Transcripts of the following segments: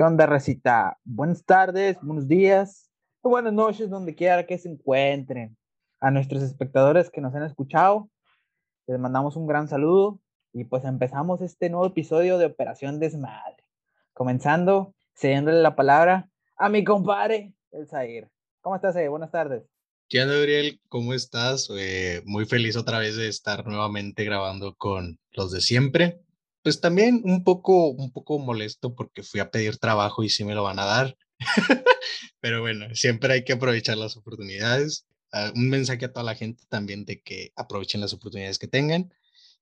¿Qué recita? Buenas tardes, buenos días, buenas noches, donde quiera que se encuentren. A nuestros espectadores que nos han escuchado, les mandamos un gran saludo y pues empezamos este nuevo episodio de Operación Desmadre. Comenzando, cediéndole la palabra a mi compadre, el Zair. ¿Cómo estás, eh? Buenas tardes. ¿Qué onda, Gabriel? ¿Cómo estás? Eh, muy feliz otra vez de estar nuevamente grabando con los de siempre. Pues también un poco, un poco molesto porque fui a pedir trabajo y sí me lo van a dar. Pero bueno, siempre hay que aprovechar las oportunidades. Ah, un mensaje a toda la gente también de que aprovechen las oportunidades que tengan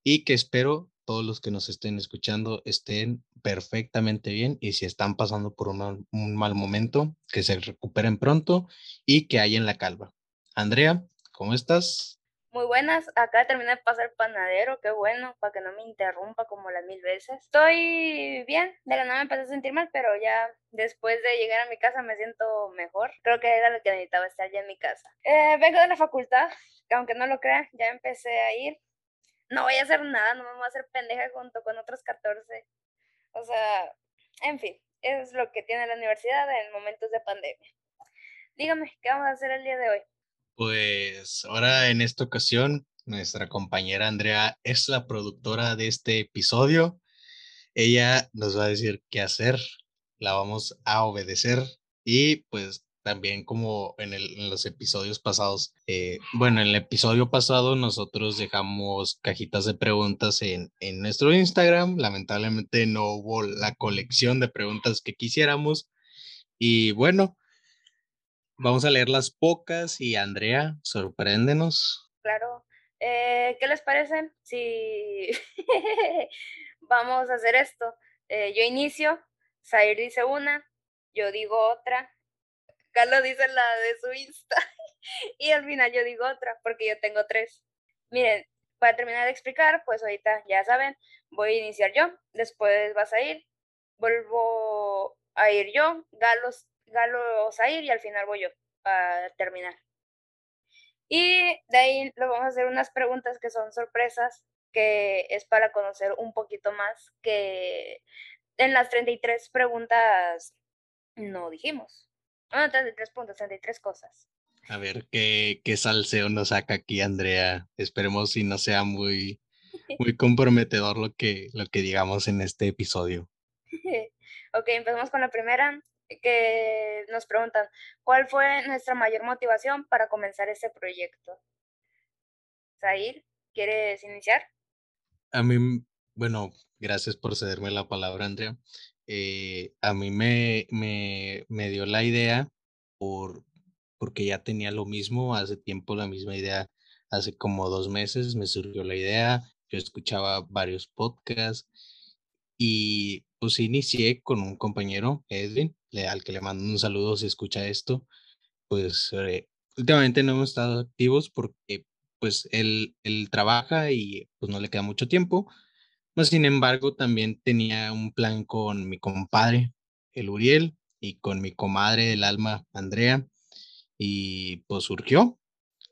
y que espero todos los que nos estén escuchando estén perfectamente bien y si están pasando por un mal momento, que se recuperen pronto y que en la calva. Andrea, ¿cómo estás? Muy buenas, acá terminé de pasar panadero, qué bueno, para que no me interrumpa como las mil veces. Estoy bien, de la nada me empecé a sentir mal, pero ya después de llegar a mi casa me siento mejor. Creo que era lo que necesitaba estar ya en mi casa. Eh, vengo de la facultad, aunque no lo crean, ya empecé a ir. No voy a hacer nada, no me voy a hacer pendeja junto con otros 14. O sea, en fin, es lo que tiene la universidad en momentos de pandemia. Dígame, ¿qué vamos a hacer el día de hoy? Pues ahora en esta ocasión, nuestra compañera Andrea es la productora de este episodio. Ella nos va a decir qué hacer, la vamos a obedecer y pues también como en, los episodios pasados, eh, bueno, en el episodio pasado nosotros dejamos cajitas de preguntas en, en nuestro Instagram. Lamentablemente no hubo la colección de preguntas que quisiéramos. Y bueno, Vamos a leer las pocas y Andrea, sorpréndenos. Claro. Eh, ¿Qué les parece si vamos a hacer esto? Eh, yo inicio, Zair dice una, yo digo otra, Carlos dice la de su Insta y al final yo digo otra porque yo tengo tres. Miren, para terminar de explicar, pues ahorita ya saben, voy a iniciar yo, después vas a ir, vuelvo a ir yo, Galos Galo Zair y al final voy yo a terminar. Y de ahí le vamos a hacer unas preguntas que son sorpresas, que es para conocer un poquito más, que en las 33 preguntas no dijimos. Bueno, 33 puntos, 33 cosas. A ver qué, qué salseo nos saca aquí, Andrea. Esperemos si no sea muy, muy comprometedor lo que, lo que digamos en este episodio. ok, empezamos con la primera que nos preguntan, ¿cuál fue nuestra mayor motivación para comenzar este proyecto? Zair, ¿quieres iniciar? A mí, bueno, gracias por cederme la palabra, Andrea. Eh, a mí me, me, me, dio la idea por, porque ya tenía lo mismo, hace tiempo la misma idea, hace como dos meses me surgió la idea, yo escuchaba varios podcasts y pues inicié con un compañero, Edwin, al que le mando un saludo si escucha esto, pues eh, últimamente no hemos estado activos porque pues él, él trabaja y pues no le queda mucho tiempo. Mas, sin embargo, también tenía un plan con mi compadre, el Uriel, y con mi comadre del alma, Andrea, y pues surgió.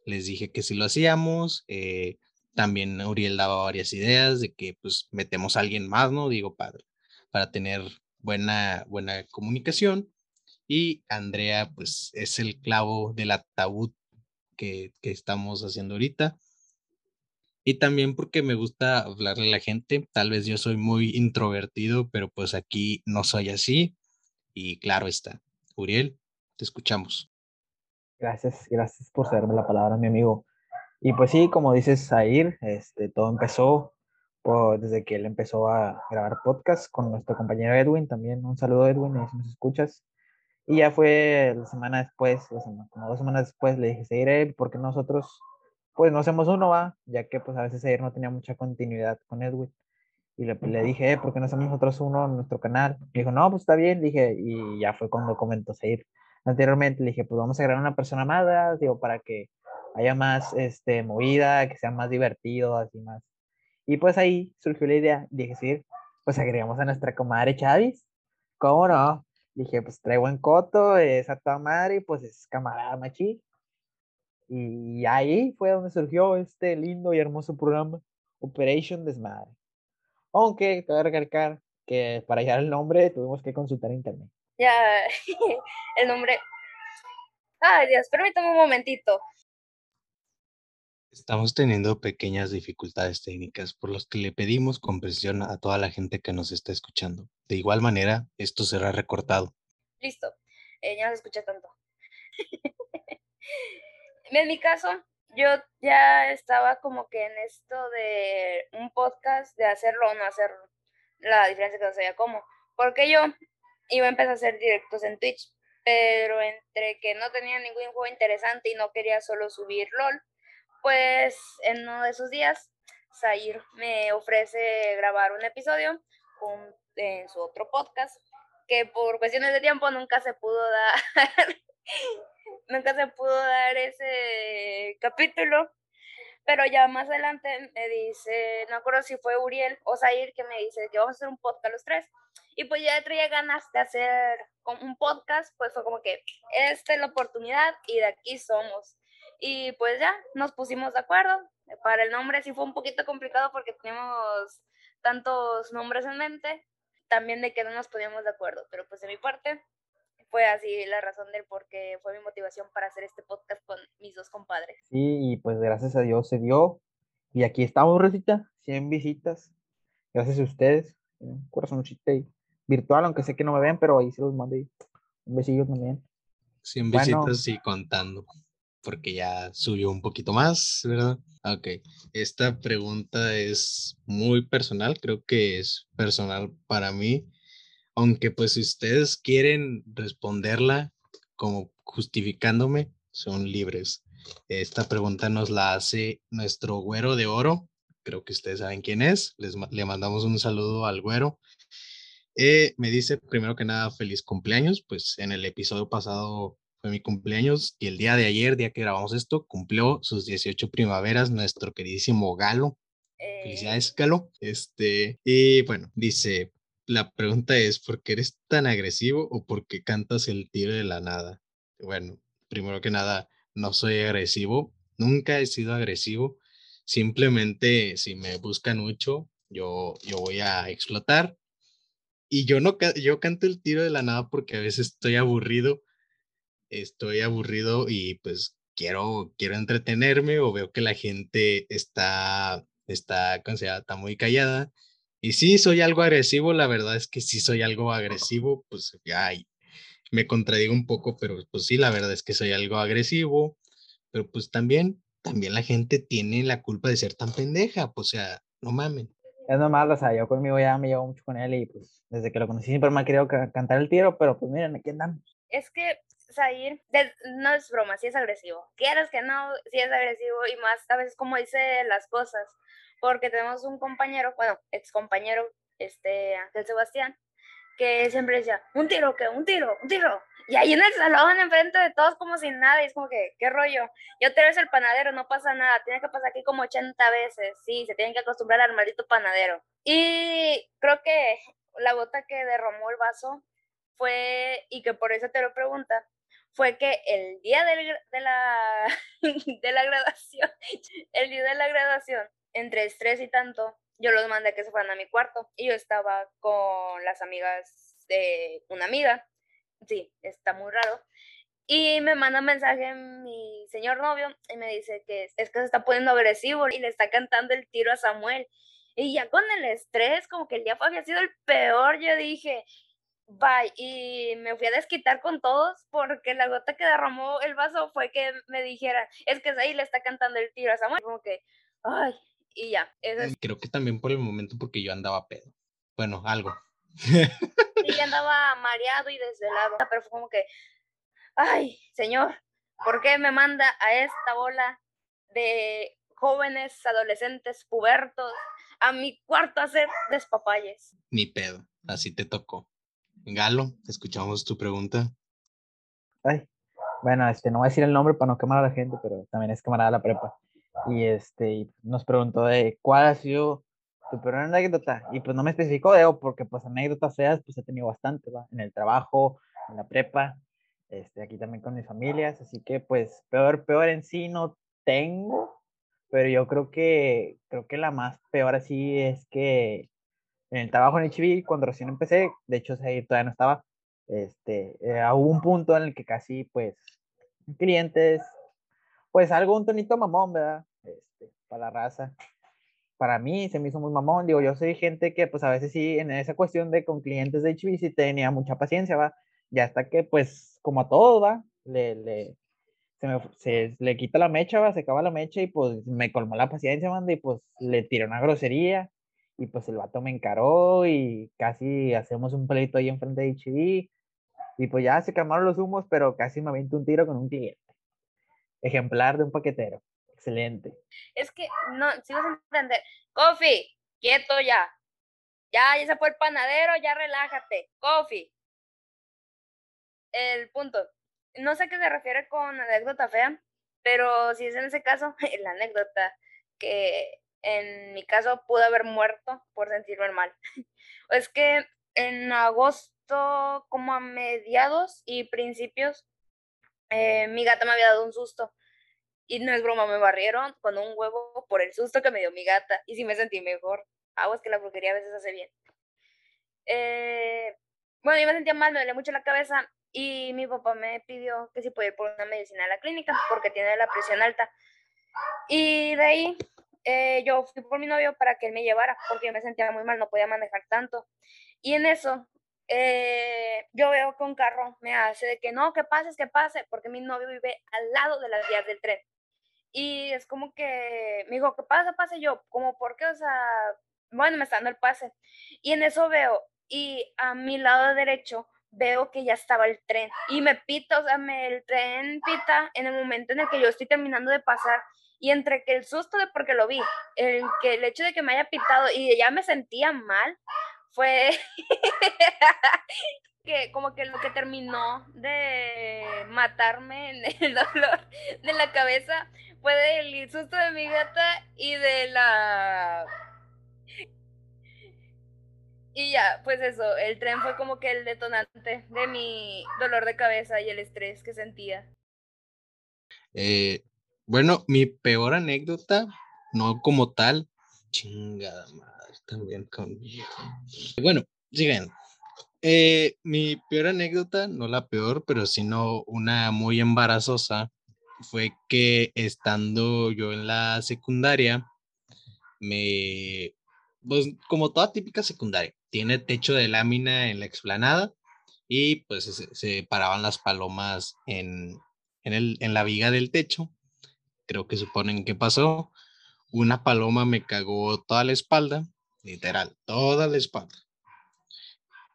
Les dije que si lo hacíamos, eh, también Uriel daba varias ideas de que pues metemos a alguien más, ¿no? Digo, padre, para tener buena, buena comunicación. Y Andrea, pues es el clavo del ataúd que, que estamos haciendo ahorita. Y también porque me gusta hablarle a la gente. Tal vez yo soy muy introvertido, pero pues aquí no soy así. Y claro está. Uriel, te escuchamos. Gracias, gracias por cederme la palabra, mi amigo. Y pues sí, como dices, Zair, este, todo empezó desde que él empezó a grabar podcast con nuestro compañero Edwin también. Un saludo Edwin, si nos escuchas. Y ya fue la semana después, como dos semanas después, le dije, seguiré, porque nosotros, pues no hacemos uno, va, ya que pues a veces ayer no tenía mucha continuidad con Edwin. Y le, le dije, eh, ¿por qué no hacemos nosotros uno en nuestro canal? Dijo, no, pues está bien, dije, y ya fue cuando comentó seguir. Anteriormente le dije, pues vamos a agregar una persona más, digo, para que haya más este, movida, que sea más divertido, así más y pues ahí surgió la idea, dije, sí, pues agregamos a nuestra comadre Chavis. ¿Cómo no? Dije, pues trae buen coto, es a toda madre, pues es camarada machi. Y ahí fue donde surgió este lindo y hermoso programa, Operation Desmadre. Aunque, te voy a recalcar, que para hallar el nombre tuvimos que consultar internet. Ya, el nombre. Ay, Dios, permítame un momentito. Estamos teniendo pequeñas dificultades técnicas, por los que le pedimos comprensión a toda la gente que nos está escuchando. De igual manera, esto será recortado. Listo, eh, ya no se escucha tanto. en mi caso, yo ya estaba como que en esto de un podcast, de hacerlo o no hacerlo. La diferencia que no sabía cómo. Porque yo iba a empezar a hacer directos en Twitch, pero entre que no tenía ningún juego interesante y no quería solo subir LOL, pues en uno de esos días, Zair me ofrece grabar un episodio en su otro podcast, que por cuestiones de tiempo nunca se pudo dar, nunca se pudo dar ese capítulo. Pero ya más adelante me dice, no acuerdo si fue Uriel o Zair que me dice que vamos a hacer un podcast los tres. Y pues ya traía ganas de hacer un podcast, pues fue como que esta es la oportunidad y de aquí somos. Y pues ya, nos pusimos de acuerdo. Para el nombre sí fue un poquito complicado porque teníamos tantos nombres en mente, también de que no nos poníamos de acuerdo, pero pues de mi parte fue así la razón del por qué fue mi motivación para hacer este podcast con mis dos compadres. Sí, y pues gracias a Dios se dio. Y aquí estamos, Rosita, 100 visitas. Gracias a ustedes. Un corazoncito virtual, aunque sé que no me ven, pero ahí se los mandé. Un besillo también. 100 visitas y contando porque ya subió un poquito más, ¿verdad? Ok, esta pregunta es muy personal, creo que es personal para mí, aunque pues si ustedes quieren responderla como justificándome, son libres. Esta pregunta nos la hace nuestro güero de oro, creo que ustedes saben quién es, Les, le mandamos un saludo al güero. Eh, me dice primero que nada feliz cumpleaños, pues en el episodio pasado mi cumpleaños y el día de ayer, día que grabamos esto, cumplió sus 18 primaveras nuestro queridísimo Galo. Eh. Felicidades, Galo. Este, y bueno, dice, la pregunta es, ¿por qué eres tan agresivo o por qué cantas el tiro de la nada? Bueno, primero que nada, no soy agresivo, nunca he sido agresivo, simplemente si me buscan mucho, yo, yo voy a explotar. Y yo no yo canto el tiro de la nada porque a veces estoy aburrido estoy aburrido y pues quiero, quiero entretenerme o veo que la gente está, está, está muy callada. Y sí, soy algo agresivo, la verdad es que sí soy algo agresivo, pues ay, me contradigo un poco, pero pues sí, la verdad es que soy algo agresivo, pero pues también, también la gente tiene la culpa de ser tan pendeja, pues, o sea, no mamen. Es normal, o sea, yo conmigo ya me llevo mucho con él y pues desde que lo conocí siempre me ha querido cantar el tiro, pero pues miren, aquí andamos. Es que Zair, no es broma, sí es agresivo. Quieras que no, sí es agresivo y más a veces como dice las cosas. Porque tenemos un compañero, bueno, ex compañero, este Ángel Sebastián, que siempre decía, un tiro, que un tiro, un tiro. Y ahí en el salón, enfrente de todos, como sin nada, y es como que, ¿qué rollo? Yo te ves el panadero, no pasa nada, tiene que pasar aquí como 80 veces, sí, se tienen que acostumbrar al maldito panadero. Y creo que la gota que derramó el vaso fue, y que por eso te lo pregunta, fue que el día de, la, de la graduación, el día de la graduación, entre estrés y tanto, yo los mandé que se fueran a mi cuarto y yo estaba con las amigas de una amiga. Sí, está muy raro. Y me manda un mensaje mi señor novio y me dice que es que se está poniendo agresivo y le está cantando el tiro a Samuel. Y ya con el estrés, como que el día había sido el peor, yo dije, Bye. Y me fui a desquitar con todos porque la gota que derramó el vaso fue que me dijeran, es que ahí le está cantando el tiro a Samuel. Como que, ay, y ya. Creo que también por el momento porque yo andaba pedo. Bueno, algo. Y andaba mareado y desvelado, pero fue como que, ay, señor, ¿por qué me manda a esta bola de jóvenes, adolescentes, pubertos, a mi cuarto a hacer despapalles? Ni pedo, así te tocó. Galo, escuchamos tu pregunta. Ay, bueno, este, no voy a decir el nombre para no quemar a la gente, pero también es camarada de la prepa. Y este, nos preguntó de cuál ha sido tu peor anécdota. Y pues no me especificó, de, porque pues anécdotas feas, pues he tenido bastante, ¿va? En el trabajo, en la prepa, este, aquí también con mis familias. Así que pues peor, peor en sí no tengo, pero yo creo que, creo que la más peor así es que en el trabajo en HB, cuando recién empecé, de hecho, todavía no estaba, este, eh, hubo un punto en el que casi, pues, clientes, pues algo un tonito mamón, ¿verdad? Este, para la raza. Para mí se me hizo muy mamón, digo, yo soy gente que pues a veces sí, en esa cuestión de con clientes de HB sí tenía mucha paciencia, ¿va? Ya hasta que pues como a todo, ¿va? Le, le, se, me, se le quita la mecha, ¿va? Se acaba la mecha y pues me colmó la paciencia, man, y pues le tiré una grosería y pues el vato me encaró y casi hacemos un pleito ahí enfrente de HB y pues ya se calmaron los humos, pero casi me aviento un tiro con un cliente. Ejemplar de un paquetero. Excelente. Es que, no, si vas a entender. Coffee, quieto ya. Ya, ya se fue el panadero, ya relájate. Coffee. El punto. No sé qué se refiere con anécdota fea, pero si es en ese caso, la anécdota que en mi caso pude haber muerto por sentirme mal. es que en agosto, como a mediados y principios, eh, mi gata me había dado un susto. Y no es broma, me barrieron con un huevo por el susto que me dio mi gata. Y sí me sentí mejor. Ah, es que la brujería a veces hace bien. Eh, bueno, yo me sentía mal, me dolía mucho la cabeza. Y mi papá me pidió que si podía ir por una medicina a la clínica porque tiene la presión alta. Y de ahí eh, yo fui por mi novio para que él me llevara porque yo me sentía muy mal, no podía manejar tanto. Y en eso eh, yo veo que un carro me hace de que no, que pases, que pase, porque mi novio vive al lado de las vías del tren. Y es como que me dijo, que pasa, pase yo, como porque, o sea, bueno, me está dando el pase. Y en eso veo, y a mi lado derecho veo que ya estaba el tren y me pita, o sea, me, el tren pita en el momento en el que yo estoy terminando de pasar y entre que el susto de porque lo vi, el que el hecho de que me haya pitado y ya me sentía mal, fue que como que lo que terminó de matarme en el dolor de la cabeza fue del susto de mi gata y de la y ya, pues eso, el tren fue como que el detonante de mi dolor de cabeza y el estrés que sentía. Eh, bueno, mi peor anécdota, no como tal, chingada madre también conmigo. Bueno, siguen. Eh, mi peor anécdota, no la peor, pero sino una muy embarazosa, fue que estando yo en la secundaria, me, pues como toda típica secundaria, tiene techo de lámina en la explanada y pues se, paraban las palomas en, en, el, en la viga del techo. Creo que suponen que pasó. Una paloma me cagó toda la espalda literal, toda la espalda.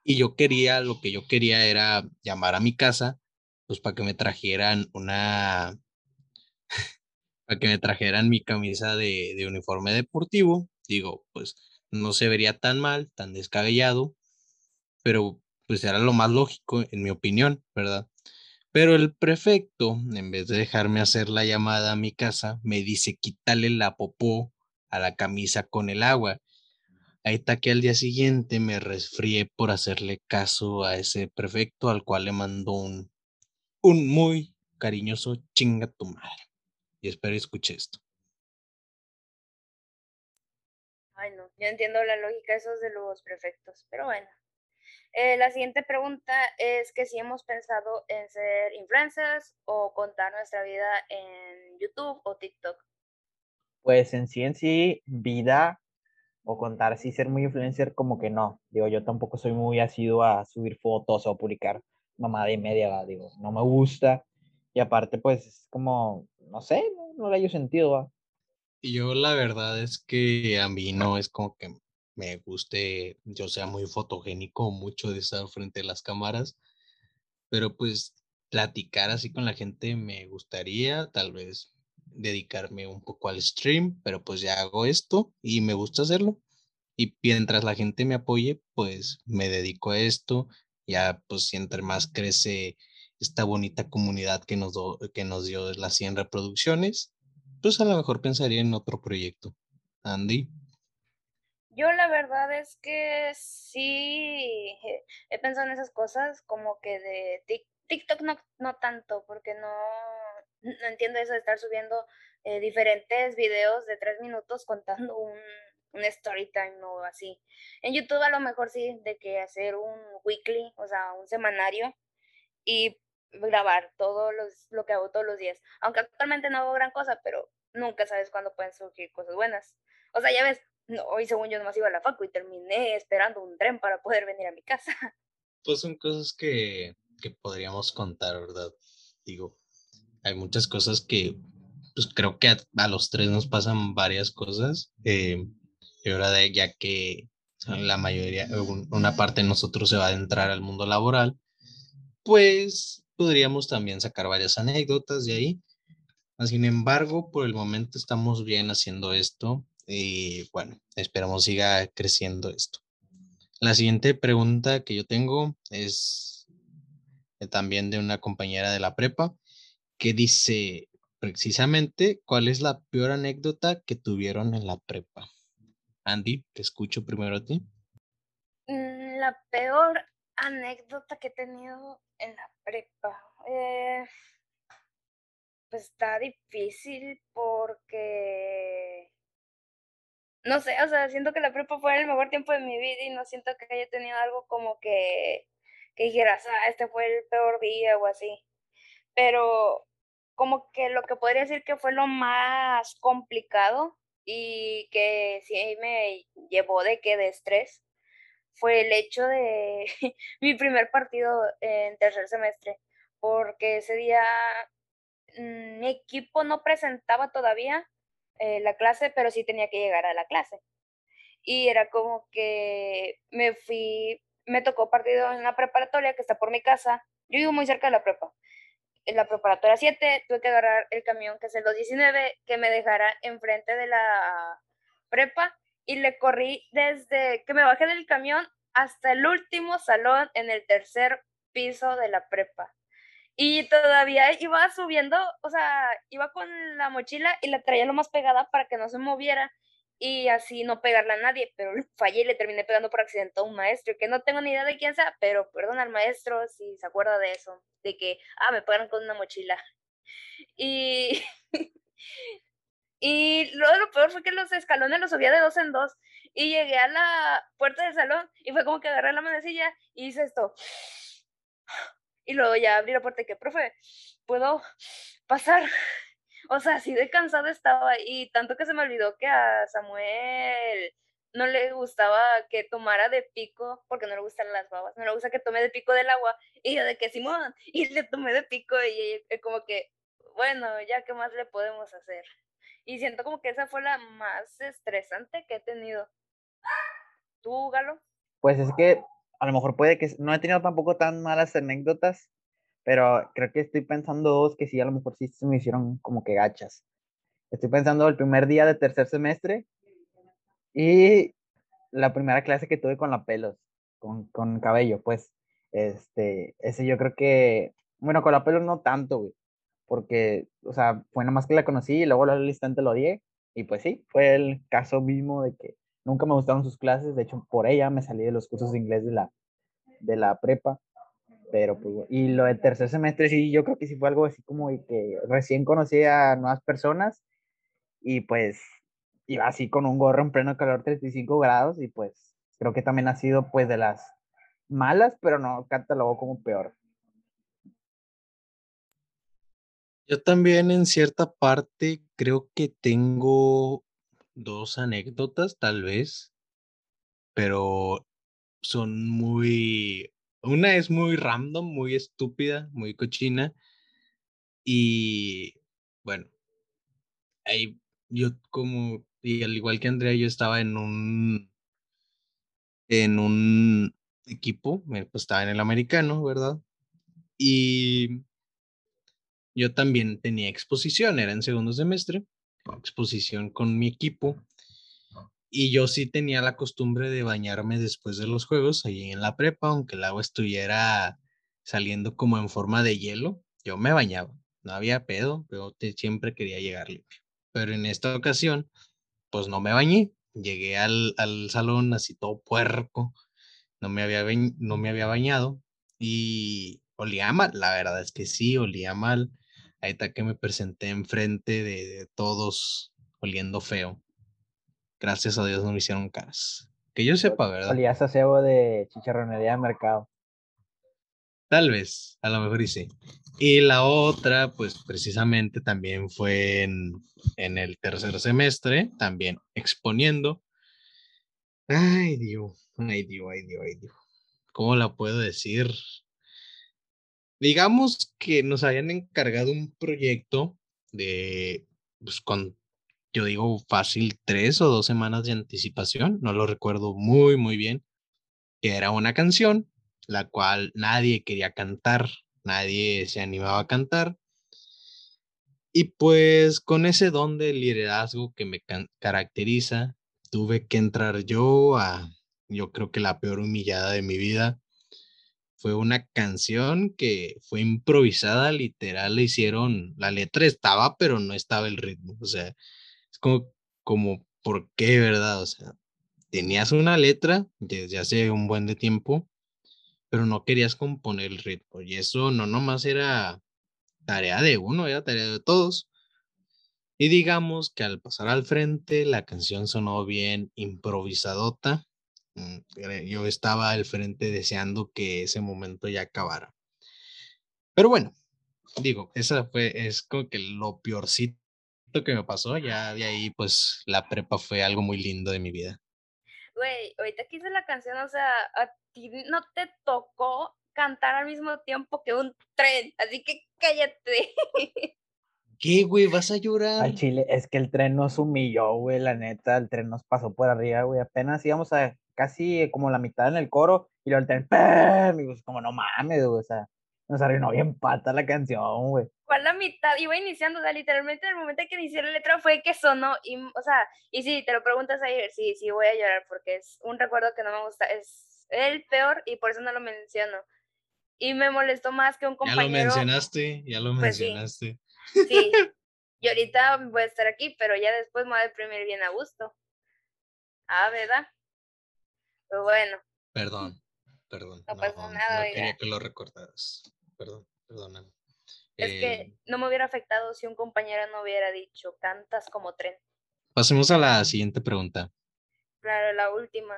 Y yo quería, lo que yo quería era llamar a mi casa, pues para que me trajeran una, para que me trajeran mi camisa de, de uniforme deportivo. Digo, pues no se vería tan mal, tan descabellado, pero pues era lo más lógico, en mi opinión, ¿verdad? Pero el prefecto, en vez de dejarme hacer la llamada a mi casa, me dice quítale la popó a la camisa con el agua. Ahí está que al día siguiente me resfrié por hacerle caso a ese prefecto al cual le mandó un, un muy cariñoso chinga tu madre. Y espero escuche esto. Ay, no, yo entiendo la lógica esos de los prefectos, pero bueno. Eh, la siguiente pregunta es que si hemos pensado en ser influencers o contar nuestra vida en YouTube o TikTok. Pues en sí en sí, vida o contar si ser muy influencer, como que no. Digo, yo tampoco soy muy asiduo a subir fotos o publicar mamada y media, digo, no me gusta. Y aparte, pues, es como, no sé, no, le haya sentido, ¿va? Y yo la verdad es que a mí no es como que me guste, yo sea muy fotogénico, mucho de estar frente a las cámaras, pero pues platicar así con la gente me gustaría, tal vez dedicarme un poco al stream, pero pues ya hago esto y me gusta hacerlo. Y mientras la gente me apoye, pues me dedico a esto. Ya pues entre más crece esta bonita comunidad que nos, que nos dio las 100 reproducciones, pues a lo mejor pensaría en otro proyecto. Andy. Yo la verdad es que sí he pensado en esas cosas, como que de TikTok no, no tanto, porque no, no entiendo eso de estar subiendo eh, diferentes videos de tres minutos contando un, un story time o así. En YouTube a lo mejor sí, de que hacer un weekly, o sea, un semanario y grabar todo los, lo que hago todos los días. Aunque actualmente no hago gran cosa, pero nunca sabes cuándo pueden surgir cosas buenas. O sea, ya ves, no, hoy según yo nomás iba a la facu y terminé esperando un tren para poder venir a mi casa. Pues son cosas que, que podríamos contar, ¿verdad? Digo, hay muchas cosas que pues creo que a, los tres nos pasan varias cosas. Eh, y ahora ya que la mayoría, una parte de nosotros se va a entrar al mundo laboral, pues podríamos también sacar varias anécdotas de ahí. Sin embargo, por el momento estamos bien haciendo esto y bueno, esperamos siga creciendo esto. La siguiente pregunta que yo tengo es también de una compañera de la prepa que dice precisamente cuál es la peor anécdota que tuvieron en la prepa. Andy, te escucho primero a ti. Mm, la peor anécdota que he tenido en la prepa. Eh, pues está difícil porque no sé, o sea, siento que la prepa fue el mejor tiempo de mi vida y no siento que haya tenido algo como que, que dijeras, ah, este fue el peor día o así. Pero como que lo que podría decir que fue lo más complicado y que sí me llevó de que de estrés fue el hecho de mi primer partido en tercer semestre, porque ese día mm, mi equipo no presentaba todavía eh, la clase, pero sí tenía que llegar a la clase. Y era como que me fui, me tocó partido en la preparatoria que está por mi casa. Yo vivo muy cerca de la prepa. En la preparatoria 7 tuve que agarrar el camión que es el 219 que me dejara enfrente de la prepa y le corrí desde que me bajé del camión hasta el último salón en el tercer piso de la prepa. Y todavía iba subiendo, o sea, iba con la mochila y la traía lo más pegada para que no se moviera y así no pegarla a nadie, pero fallé y le terminé pegando por accidente a un maestro, que no tengo ni idea de quién sea, pero perdón al maestro si se acuerda de eso, de que, ah, me pegaron con una mochila. Y, y luego lo peor fue que los escalones los subía de dos en dos y llegué a la puerta del salón y fue como que agarré la manecilla y hice esto. Y luego ya abrí la puerta y que, profe, ¿puedo pasar? O sea, así de cansado estaba y tanto que se me olvidó que a Samuel no le gustaba que tomara de pico, porque no le gustan las babas, no le gusta que tome de pico del agua, y yo de que Simón, y le tomé de pico, y, y como que, bueno, ya qué más le podemos hacer. Y siento como que esa fue la más estresante que he tenido. ¿Tú, Galo? Pues es que a lo mejor puede que no he tenido tampoco tan malas anécdotas, pero creo que estoy pensando dos que sí, a lo mejor sí se me hicieron como que gachas. Estoy pensando el primer día de tercer semestre y la primera clase que tuve con la pelos, con, con cabello, pues, este, ese yo creo que, bueno, con la pelos no tanto, güey, porque, o sea, fue nada más que la conocí y luego al instante lo odié, y pues sí, fue el caso mismo de que Nunca me gustaron sus clases, de hecho por ella me salí de los cursos de inglés de la, de la prepa. Pero pues, y lo de tercer semestre sí, yo creo que sí fue algo así como que recién conocí a nuevas personas y pues iba así con un gorro en pleno calor 35 grados y pues creo que también ha sido pues de las malas, pero no catalogó como peor. Yo también en cierta parte creo que tengo dos anécdotas, tal vez, pero son muy... Una es muy random, muy estúpida, muy cochina. Y bueno, ahí yo como, y al igual que Andrea, yo estaba en un, en un equipo, pues estaba en el americano, ¿verdad? Y yo también tenía exposición, era en segundo semestre exposición con mi equipo. Y yo sí tenía la costumbre de bañarme después de los juegos ahí en la prepa, aunque el agua estuviera saliendo como en forma de hielo, yo me bañaba. No había pedo, pero siempre quería llegar limpio. Pero en esta ocasión, pues no me bañé. Llegué al, al salón así todo puerco. No me, había no me había bañado y olía mal. La verdad es que sí, olía mal. Ahí está que me presenté enfrente de, de todos oliendo feo. gracias a Dios no me hicieron caras. Que yo sepa, ¿verdad? Olías a cebo de chicharronería de mercado. Tal vez, a lo mejor y sí. Y la otra, pues precisamente también fue en, en el tercer semestre, también exponiendo. Ay, Dios, ay, Dios, ay, Dios, ay, Dios. ¿Cómo la puedo decir? Digamos que nos habían encargado un proyecto de, pues con, yo digo fácil, tres o dos semanas de anticipación, no lo recuerdo muy, muy bien, que era una canción la cual nadie quería cantar, nadie se animaba a cantar. Y pues con ese don de liderazgo que me caracteriza, tuve que entrar yo a, yo creo que la peor humillada de mi vida. Fue una canción que fue improvisada, literal, le hicieron, la letra estaba, pero no estaba el ritmo. O sea, es como, como, ¿por qué, verdad? O sea, tenías una letra desde hace un buen de tiempo pero no querías componer el ritmo. Y eso no nomás era tarea de uno, era tarea de todos. Y digamos que al pasar al frente, la canción sonó bien improvisadota. Mm, yo estaba al frente deseando que ese momento ya acabara. Pero bueno, digo, esa fue, es como que lo peorcito que me pasó. Ya de ahí, pues la prepa fue algo muy lindo de mi vida. Güey, ahorita que hice la canción, o sea, no te tocó cantar al mismo tiempo que un tren, así que cállate. ¿Qué, güey? ¿Vas a llorar? Al chile, es que el tren nos humilló, güey, la neta, el tren nos pasó por arriba, güey, apenas íbamos a casi como la mitad en el coro y luego el. Y pues como no mames, güey, o sea, nos arruinó bien pata la canción, güey. ¿Cuál la mitad? Iba iniciando, o sea, literalmente el momento que inicié la letra fue que sonó, y, o sea, y sí, te lo preguntas ayer, sí, sí, voy a llorar porque es un recuerdo que no me gusta, es el peor y por eso no lo menciono. Y me molestó más que un compañero. Ya lo mencionaste, ya lo pues mencionaste. Sí. Y ahorita voy a estar aquí, pero ya después me voy a deprimir bien a gusto. Ah, ¿verdad? Pues bueno. Perdón, perdón. No, pasa nada. No quería que lo recordaras. Perdón, perdóname. Es que eh, no me hubiera afectado si un compañero no hubiera dicho, cantas como tren. Pasemos a la siguiente pregunta. Claro, la última.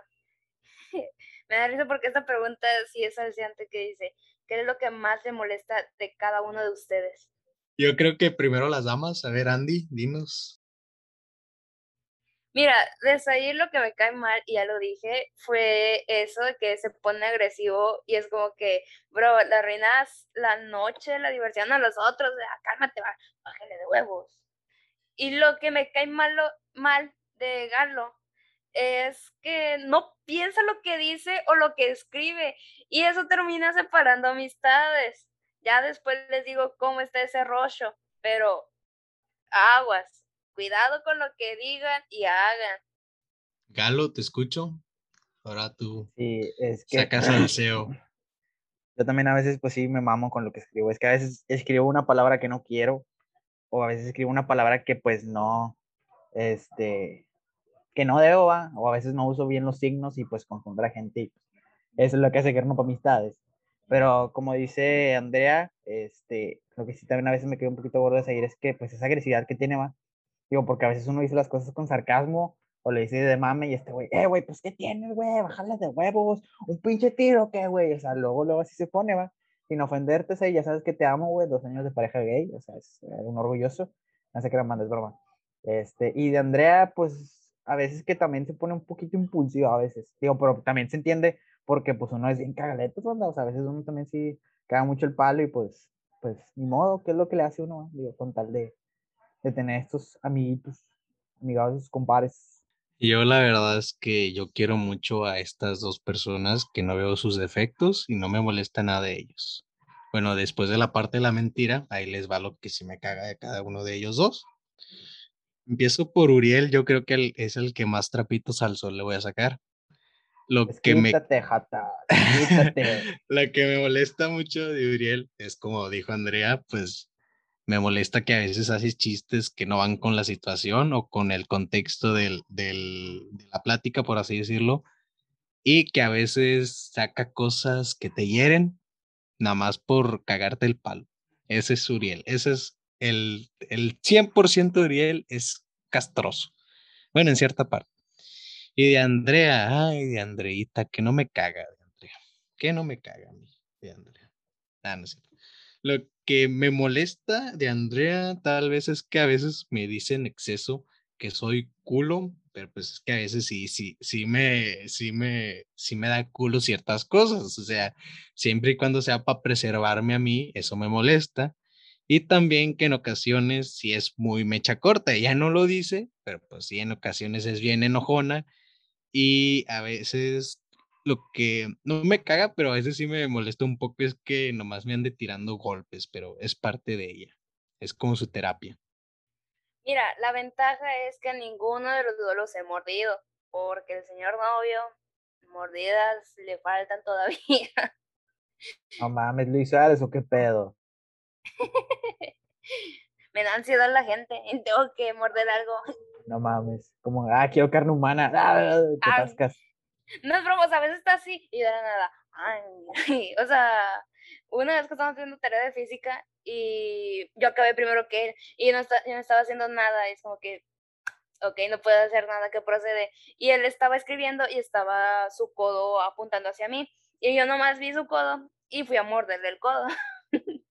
Me da risa porque esta pregunta sí es alciante que dice, ¿qué es lo que más le molesta de cada uno de ustedes? Yo creo que primero las damas. A ver, Andy, dinos. Mira, de ahí lo que me cae mal, y ya lo dije, fue eso de que se pone agresivo y es como que, bro, la reinas la noche, la diversión a los otros, ah, cálmate, bájale de huevos. Y lo que me cae mal, mal de Galo es que no piensa lo que dice o lo que escribe y eso termina separando amistades. Ya después les digo cómo está ese rollo, pero aguas, cuidado con lo que digan y hagan. Galo, te escucho. Ahora tú sí, es que... sacas el deseo. Yo también a veces pues sí me mamo con lo que escribo. Es que a veces escribo una palabra que no quiero o a veces escribo una palabra que pues no, este, que no debo, ¿va? o a veces no uso bien los signos y pues confundo a la gente y pues, eso es lo que hace que no para amistades. Pero como dice Andrea, este, lo que sí también a veces me quedo un poquito gordo de seguir es que pues esa agresividad que tiene, va, digo, porque a veces uno dice las cosas con sarcasmo o le dice de mame y este güey, eh, güey, pues ¿qué tienes, güey? Bájale de huevos, un pinche tiro, ¿qué, güey? O sea, luego, luego así se pone, va, sin ofenderte, o ya sabes que te amo, güey, dos años de pareja gay, o sea, es un orgulloso, no sé qué le mandes broma. Este, y de Andrea, pues a veces que también se pone un poquito impulsivo a veces, digo, pero también se entiende porque pues uno es bien cagaleto, pues, o sea, a veces uno también sí caga mucho el palo y pues, pues, ni modo, ¿qué es lo que le hace uno? Digo, con tal de, de tener estos amiguitos, amigados, compares. Yo la verdad es que yo quiero mucho a estas dos personas que no veo sus defectos y no me molesta nada de ellos. Bueno, después de la parte de la mentira, ahí les va lo que sí me caga de cada uno de ellos dos. Empiezo por Uriel, yo creo que es el que más trapitos al sol le voy a sacar. Lo que me jata, Lo que me molesta mucho de Uriel es como dijo Andrea, pues me molesta que a veces haces chistes que no van con la situación o con el contexto de la plática, por así decirlo, y que a veces saca cosas que te hieren nada más por cagarte el palo. Ese es Uriel, ese es el, el 100% de Uriel es castroso. Bueno, en cierta parte. Y de Andrea, ay, de Andreita, que no me caga de Andrea. Que no me caga a mí de Andrea. Ah, no sé. Lo que me molesta de Andrea tal vez es que a veces me dice en exceso que soy culo, pero pues es que a veces sí, sí, sí me, sí me, sí me da culo ciertas cosas. O sea, siempre y cuando sea para preservarme a mí, eso me molesta. Y también que en ocasiones sí es muy mecha corta, ella no lo dice, pero pues sí en ocasiones es bien enojona y a veces lo que no me caga, pero a veces sí me molesta un poco es que nomás me ande tirando golpes, pero es parte de ella, es como su terapia. Mira, la ventaja es que ninguno de los dos los he mordido, porque el señor novio, mordidas le faltan todavía. No mames, Luis Suárez, ¿o qué pedo? me da ansiedad la gente y tengo que morder algo. No mames, como, ah, quiero carne humana, ah, te tascas. No es broma, a veces está así y de nada, ay, o sea, una vez que estábamos haciendo tarea de física y yo acabé primero que él y no, está, no estaba haciendo nada, es como que, ok, no puedo hacer nada que procede. Y él estaba escribiendo y estaba su codo apuntando hacia mí y yo nomás vi su codo y fui a morderle el codo.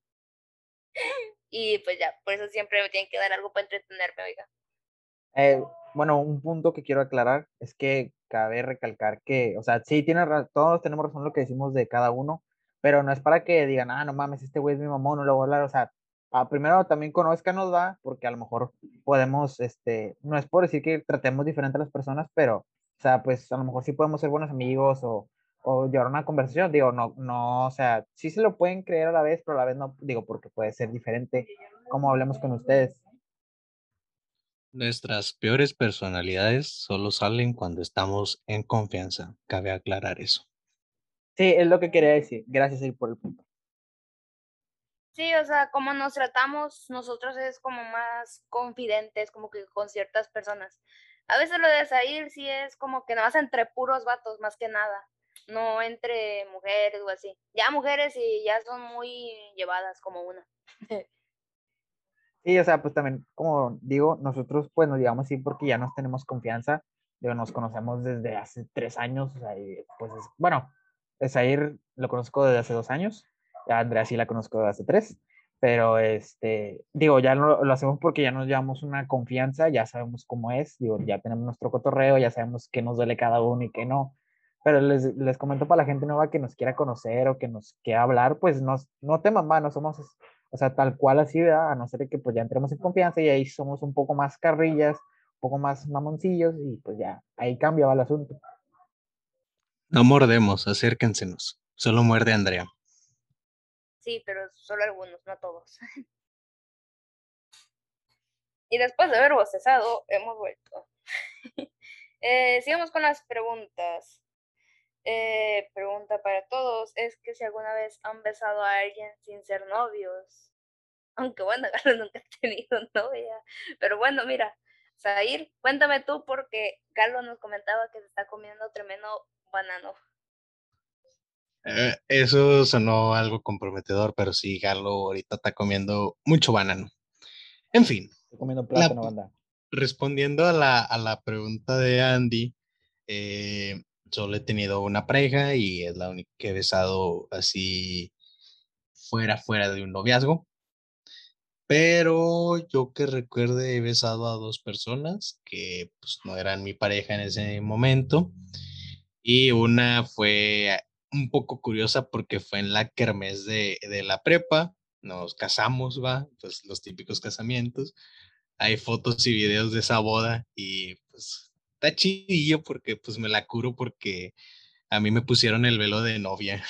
y pues ya, por eso siempre me tienen que dar algo para entretenerme, oiga. Eh, bueno, un punto que quiero aclarar es que cabe recalcar que, o sea, sí, tiene todos tenemos razón lo que decimos de cada uno, pero no es para que digan, ah, no mames, este güey es mi mamón, no lo voy a hablar, o sea, ah, primero también conozcanos, va, porque a lo mejor podemos, este, no es por decir que tratemos diferente a las personas, pero, o sea, pues a lo mejor sí podemos ser buenos amigos o, o llevar una conversación, digo, no, no, o sea, sí se lo pueden creer a la vez, pero a la vez no, digo, porque puede ser diferente como hablemos con ustedes. Nuestras peores personalidades solo salen cuando estamos en confianza, cabe aclarar eso. Sí, es lo que quería decir. Gracias por el punto. Sí, o sea, como nos tratamos nosotros es como más confidentes, como que con ciertas personas. A veces lo de salir sí es como que nada más entre puros vatos, más que nada no entre mujeres o así. Ya mujeres y ya son muy llevadas como una. Sí, o sea, pues también, como digo, nosotros pues nos digamos así porque ya nos tenemos confianza, digo, nos conocemos desde hace tres años, o sea, pues es, bueno, lo conozco desde hace dos años, a Andrea sí la conozco desde hace tres, pero este, digo, ya lo, lo, hacemos porque ya nos llevamos una confianza, ya sabemos cómo es, digo, ya tenemos nuestro cotorreo, ya sabemos qué nos duele cada uno y qué no, pero les, les comento para la gente nueva que nos quiera conocer o que nos quiera hablar, pues nos, no te mamá, no somos, o sea, tal cual así, ¿verdad? A no ser que pues ya entremos en confianza y ahí somos un poco más carrillas, un poco más mamoncillos y pues ya, ahí cambiaba el asunto. No mordemos, acérquensenos. Solo muerde Andrea. Sí, pero solo algunos, no todos. y después de haber bostezado, hemos vuelto. eh, sigamos con las preguntas. Eh, pregunta para todos es que si alguna vez han besado a alguien sin ser novios. Aunque bueno, Galo nunca ha tenido novia. Pero bueno, mira, Zair, cuéntame tú porque Galo nos comentaba que se está comiendo tremendo banano. Eh, eso sonó algo comprometedor, pero sí, Galo ahorita está comiendo mucho banano. En fin. comiendo plátano, Respondiendo a la, a la pregunta de Andy, eh, solo he tenido una pareja y es la única que he besado así fuera, fuera de un noviazgo. Pero yo que recuerde he besado a dos personas que pues, no eran mi pareja en ese momento. Y una fue un poco curiosa porque fue en la kermés de, de la prepa. Nos casamos, va, pues los típicos casamientos. Hay fotos y videos de esa boda y pues está chidillo porque pues me la curo porque a mí me pusieron el velo de novia.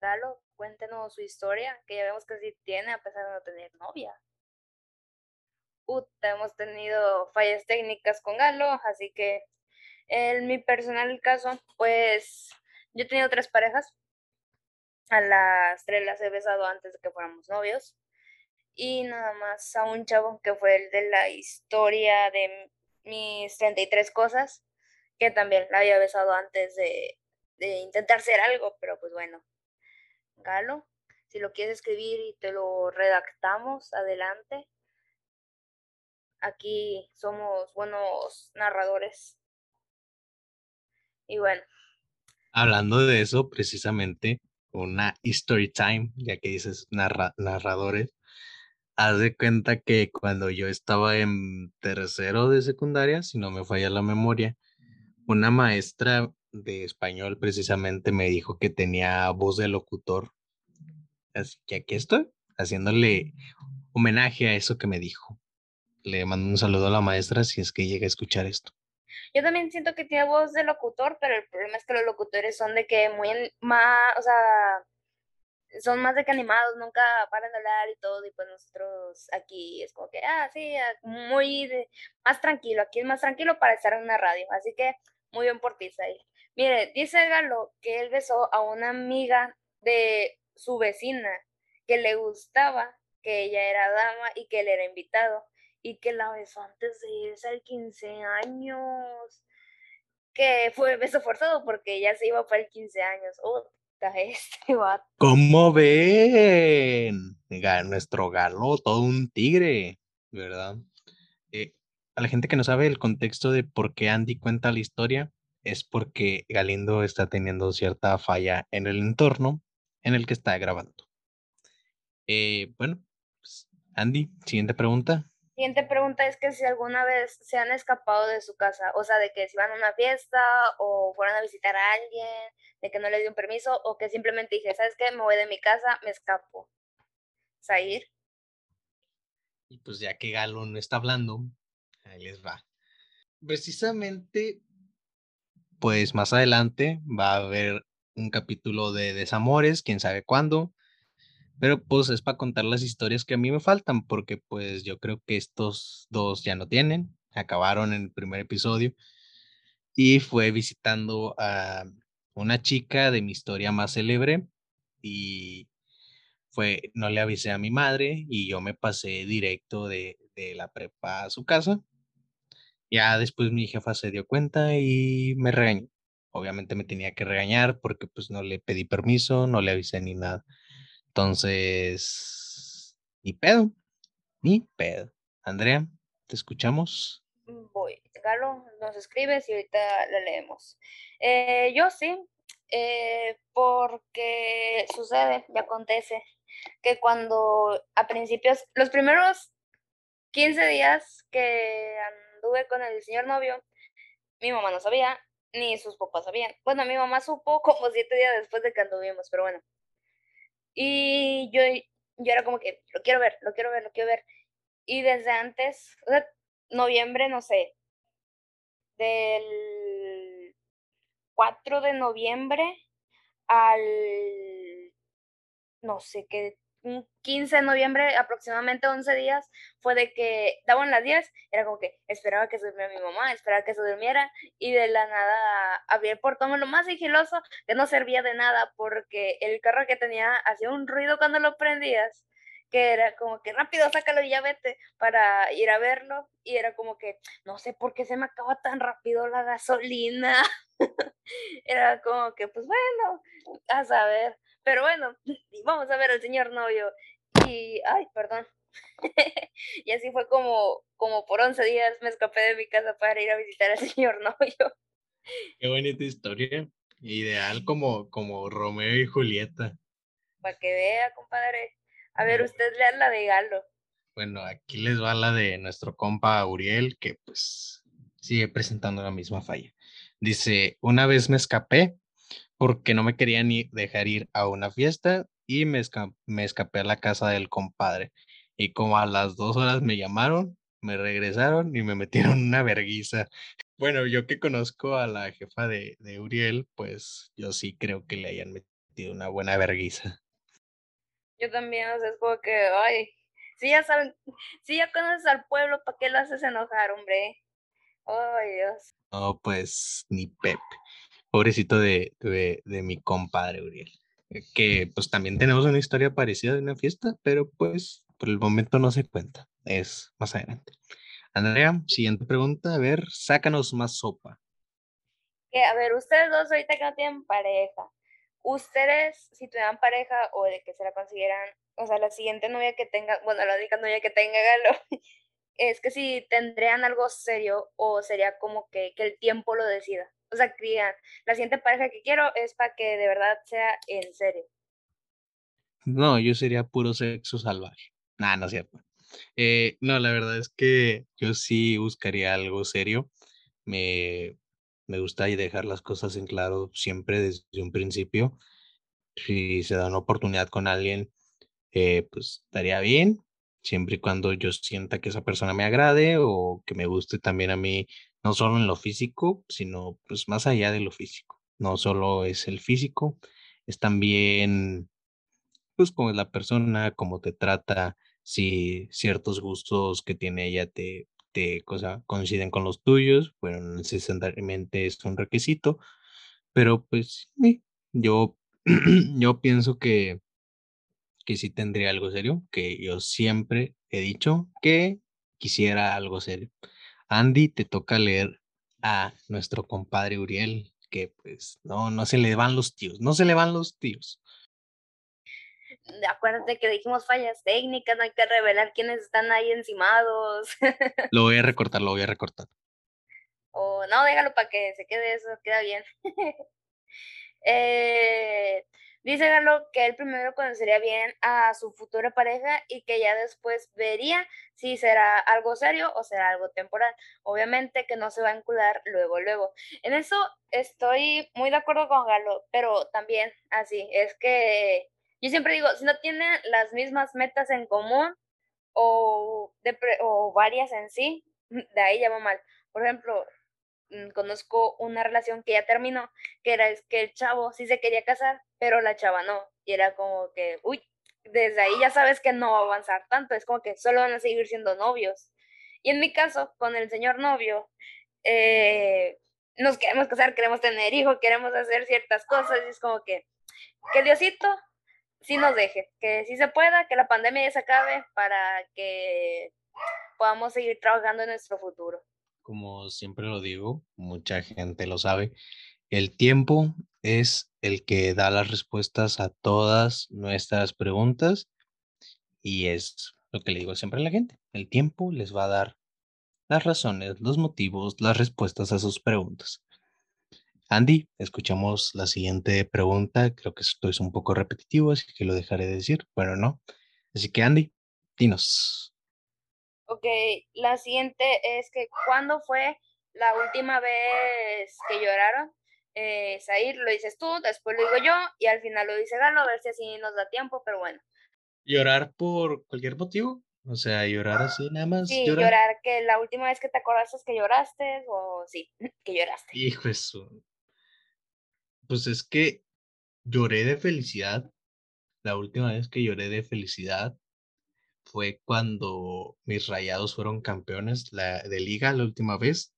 Galo, cuéntenos su historia, que ya vemos que sí tiene a pesar de no tener novia. Puta, hemos tenido fallas técnicas con Galo, así que en mi personal caso, pues yo he tenido tres parejas. A las tres las he besado antes de que fuéramos novios. Y nada más a un chavo que fue el de la historia de mis 33 cosas, que también la había besado antes de, de intentar hacer algo, pero pues bueno. Galo, si lo quieres escribir y te lo redactamos, adelante. aquí somos buenos narradores. Y bueno. Hablando de eso, precisamente, una story time, ya que dices narradores, haz de cuenta que cuando yo estaba en tercero de secundaria, si no me falla la memoria, una maestra de español precisamente me dijo que tenía voz de locutor. Así que aquí estoy, haciéndole homenaje a eso que me dijo. Le mando un saludo a la maestra si es que llega a escuchar esto. Yo también siento que tiene voz de locutor, pero el problema es que los locutores son de que muy más, o sea, son más de que animados, nunca paran de hablar y todo, y pues nosotros aquí es como que, ah, sí, ah, muy más tranquilo, aquí es más tranquilo para estar en una radio, así que muy bien por ti, Zahir. Mire, dice Galo que él besó a una amiga de su vecina que le gustaba, que ella era dama y que él era invitado, y que la besó antes de irse al 15 años, que fue beso forzado porque ella se iba para el 15 años. Oh, este ¿Cómo ven? Nuestro galo, todo un tigre, ¿verdad? Eh, a la gente que no sabe el contexto de por qué Andy cuenta la historia, es porque Galindo está teniendo cierta falla en el entorno en el que está grabando. Eh, bueno, pues, Andy, siguiente pregunta. Siguiente pregunta es que si alguna vez se han escapado de su casa, o sea, de que si van a una fiesta o fueron a visitar a alguien, de que no les dio un permiso o que simplemente dije, ¿sabes qué? Me voy de mi casa, me escapo. Sair. Y pues ya que Galo no está hablando, ahí les va. Precisamente, pues más adelante va a haber un capítulo de desamores, quién sabe cuándo. Pero pues es para contar las historias que a mí me faltan, porque pues yo creo que estos dos ya no tienen, acabaron en el primer episodio. Y fue visitando a una chica de mi historia más célebre y fue, no le avisé a mi madre y yo me pasé directo de, de la prepa a su casa. Ya después mi jefa se dio cuenta y me regañó. Obviamente me tenía que regañar porque pues no le pedí permiso, no le avisé ni nada. Entonces, ni pedo, ni pedo. Andrea, ¿te escuchamos? Voy. Galo nos escribes y ahorita la leemos. Eh, yo sí, eh, porque sucede y acontece que cuando a principios, los primeros 15 días que anduve con el señor novio, mi mamá no sabía, ni sus papás sabían. Bueno, mi mamá supo como siete días después de que anduvimos, pero bueno. Y yo, yo era como que, lo quiero ver, lo quiero ver, lo quiero ver. Y desde antes, o sea, noviembre, no sé, del 4 de noviembre al, no sé qué, 15 de noviembre, aproximadamente 11 días, fue de que daban las 10, era como que esperaba que se durmiera mi mamá, esperaba que se durmiera, y de la nada había el portón lo más sigiloso, que no servía de nada, porque el carro que tenía hacía un ruido cuando lo prendías, que era como que rápido, sácalo y ya vete para ir a verlo, y era como que no sé por qué se me acaba tan rápido la gasolina, era como que pues bueno, a saber pero bueno, vamos a ver al señor novio. Y, ay, perdón. y así fue como, como por 11 días me escapé de mi casa para ir a visitar al señor novio. Qué bonita historia. Ideal como, como Romeo y Julieta. Para que vea, compadre. A ver, usted lea la de Galo. Bueno, aquí les va la de nuestro compa Uriel, que pues sigue presentando la misma falla. Dice, una vez me escapé porque no me quería ni dejar ir a una fiesta y me, me escapé a la casa del compadre. Y como a las dos horas me llamaron, me regresaron y me metieron una verguiza. Bueno, yo que conozco a la jefa de, de Uriel, pues yo sí creo que le hayan metido una buena verguiza. Yo también, o sea, es como que, ay, si ya saben, si ya conoces al pueblo, ¿para qué lo haces enojar, hombre? Ay, Dios. No, pues ni Pepe pobrecito de, de, mi compadre Uriel. Eh, que pues también tenemos una historia parecida de una fiesta, pero pues por el momento no se cuenta. Es más adelante. Andrea, siguiente pregunta. A ver, sácanos más sopa. a ver, ustedes dos ahorita que no tienen pareja, ustedes si tuvieran pareja o de que se la consideran, o sea, la siguiente novia que tenga, bueno, la única novia que tenga Galo, es que si tendrían algo serio o sería como que, que el tiempo lo decida. O sea, que la siguiente pareja que quiero es para que de verdad sea en serio. No, yo sería puro sexo salvaje. Nah, no es cierto. Eh, no, la verdad es que yo sí buscaría algo serio. Me, me gusta dejar las cosas en claro siempre desde un principio. Si se da una oportunidad con alguien, eh, pues estaría bien, siempre y cuando yo sienta que esa persona me agrade o que me guste también a mí, no solo en lo físico, sino pues más allá de lo físico. No solo es el físico, es también pues como es la persona, cómo te trata, si ciertos gustos que tiene ella te, te cosa, coinciden con los tuyos, bueno, no necesariamente es un requisito, pero pues sí, yo, yo pienso que que sí tendría algo serio, que yo siempre he dicho que quisiera algo serio. Andy, te toca leer a nuestro compadre Uriel, que pues no, no se le van los tíos, no se le van los tíos. Acuérdate que dijimos fallas técnicas, no hay que revelar quiénes están ahí encimados. Lo voy a recortar, lo voy a recortar. O no, déjalo para que se quede eso, queda bien. eh, Dice Galo que él primero conocería bien a su futura pareja y que ya después vería si será algo serio o será algo temporal. Obviamente que no se va a encular luego, luego. En eso estoy muy de acuerdo con Galo, pero también así, es que yo siempre digo, si no tienen las mismas metas en común o, o varias en sí, de ahí ya mal. Por ejemplo, Mm, conozco una relación que ya terminó, que era que el chavo sí se quería casar, pero la chava no. Y era como que, uy, desde ahí ya sabes que no va a avanzar tanto, es como que solo van a seguir siendo novios. Y en mi caso, con el señor novio, eh, nos queremos casar, queremos tener hijos, queremos hacer ciertas cosas, y es como que, que Diosito sí nos deje, que sí se pueda, que la pandemia ya se acabe para que podamos seguir trabajando en nuestro futuro como siempre lo digo, mucha gente lo sabe, el tiempo es el que da las respuestas a todas nuestras preguntas y es lo que le digo siempre a la gente. El tiempo les va a dar las razones, los motivos, las respuestas a sus preguntas. Andy, escuchamos la siguiente pregunta. Creo que esto es un poco repetitivo, así que lo dejaré de decir. Bueno, no. Así que Andy, dinos. Ok, la siguiente es que ¿cuándo fue la última vez que lloraron? Eh, lo dices tú, después lo digo yo y al final lo dice Galo, a ver si así nos da tiempo, pero bueno. ¿Llorar por cualquier motivo? O sea, llorar así nada más. Sí, llorar, que la última vez que te acordaste es que lloraste o sí, que lloraste. Hijo eso. Pues es que lloré de felicidad. La última vez que lloré de felicidad fue cuando mis rayados fueron campeones la, de liga la última vez.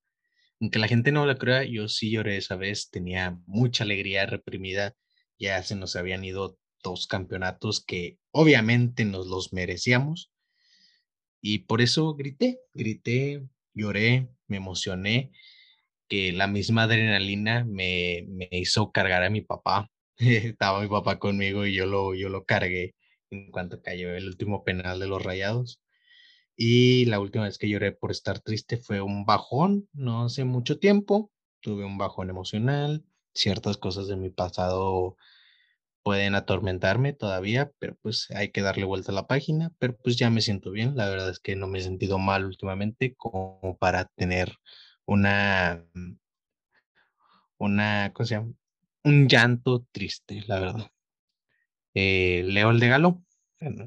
Aunque la gente no lo crea, yo sí lloré esa vez, tenía mucha alegría reprimida, ya se nos habían ido dos campeonatos que obviamente nos los merecíamos. Y por eso grité, grité, lloré, me emocioné, que la misma adrenalina me, me hizo cargar a mi papá. Estaba mi papá conmigo y yo lo, yo lo cargué en cuanto cayó el último penal de los Rayados. Y la última vez que lloré por estar triste fue un bajón, no hace mucho tiempo. Tuve un bajón emocional. Ciertas cosas de mi pasado pueden atormentarme todavía, pero pues hay que darle vuelta a la página. Pero pues ya me siento bien. La verdad es que no me he sentido mal últimamente como para tener una, una, ¿cómo se llama? Un llanto triste, la verdad. Eh, Leo el de Galo.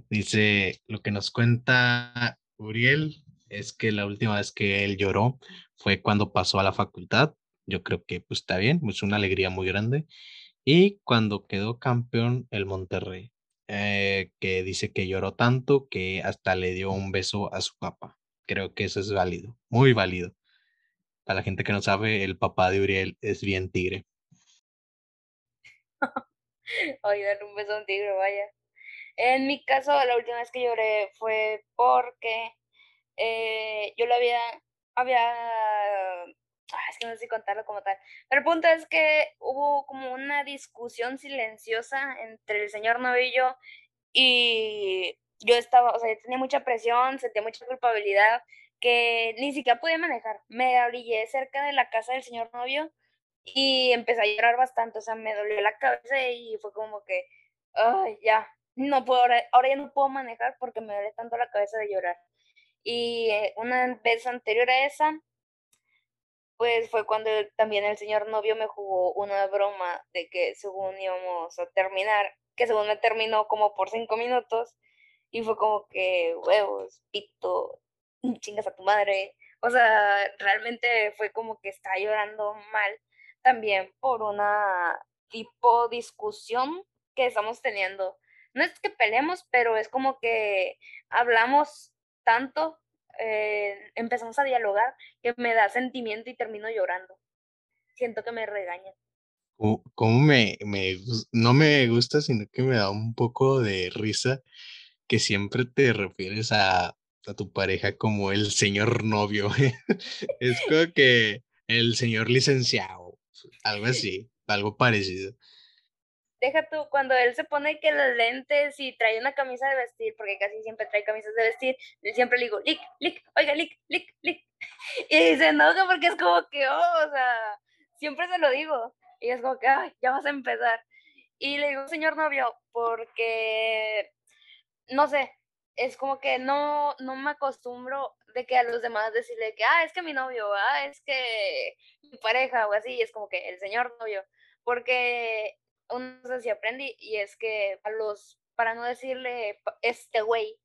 dice, lo que nos cuenta Uriel es que la última vez que él lloró fue cuando pasó a la facultad. Yo creo que pues está bien, es una alegría muy grande. Y cuando quedó campeón el Monterrey, eh, que dice que lloró tanto que hasta le dio un beso a su papá. Creo que eso es válido, muy válido. Para la gente que no sabe, el papá de Uriel es bien tigre. Ay, darle un beso a un tigre, vaya. En mi caso, la última vez que lloré fue porque eh, yo lo había, había, es que no sé si contarlo como tal, pero el punto es que hubo como una discusión silenciosa entre el señor novillo y yo estaba, o sea, tenía mucha presión, sentía mucha culpabilidad, que ni siquiera podía manejar. Me orillé cerca de la casa del señor novio y empecé a llorar bastante, o sea, me dolió la cabeza y fue como que, ay, ya, no puedo, ahora, ya no puedo manejar porque me duele tanto la cabeza de llorar. Y eh, una vez anterior a esa, pues fue cuando también el señor novio me jugó una broma de que según íbamos a terminar, que según me terminó como por cinco minutos, y fue como que, huevos, pito, chingas a tu madre. O sea, realmente fue como que está llorando mal también por una tipo discusión que estamos teniendo. No es que peleemos, pero es como que hablamos tanto, eh, empezamos a dialogar, que me da sentimiento y termino llorando. Siento que me regañan. ¿Cómo me, me, no me gusta, sino que me da un poco de risa que siempre te refieres a, a tu pareja como el señor novio. es como que el señor licenciado, algo así, algo parecido. Deja tú, cuando él se pone que los lentes y trae una camisa de vestir, porque casi siempre trae camisas de vestir, yo siempre le digo, lick, lick, oiga, lick, lick, lick. Y se enoja porque es como que, oh, o sea, siempre se lo digo. Y es como que, ay, ya vas a empezar. Y le digo, señor novio, porque, no sé, es como que no, no me acostumbro de que a los demás decirle que, ah, es que mi novio, ah, es que mi pareja o así, es como que el señor novio, porque uno se aprendí y es que a los, para no decirle este güey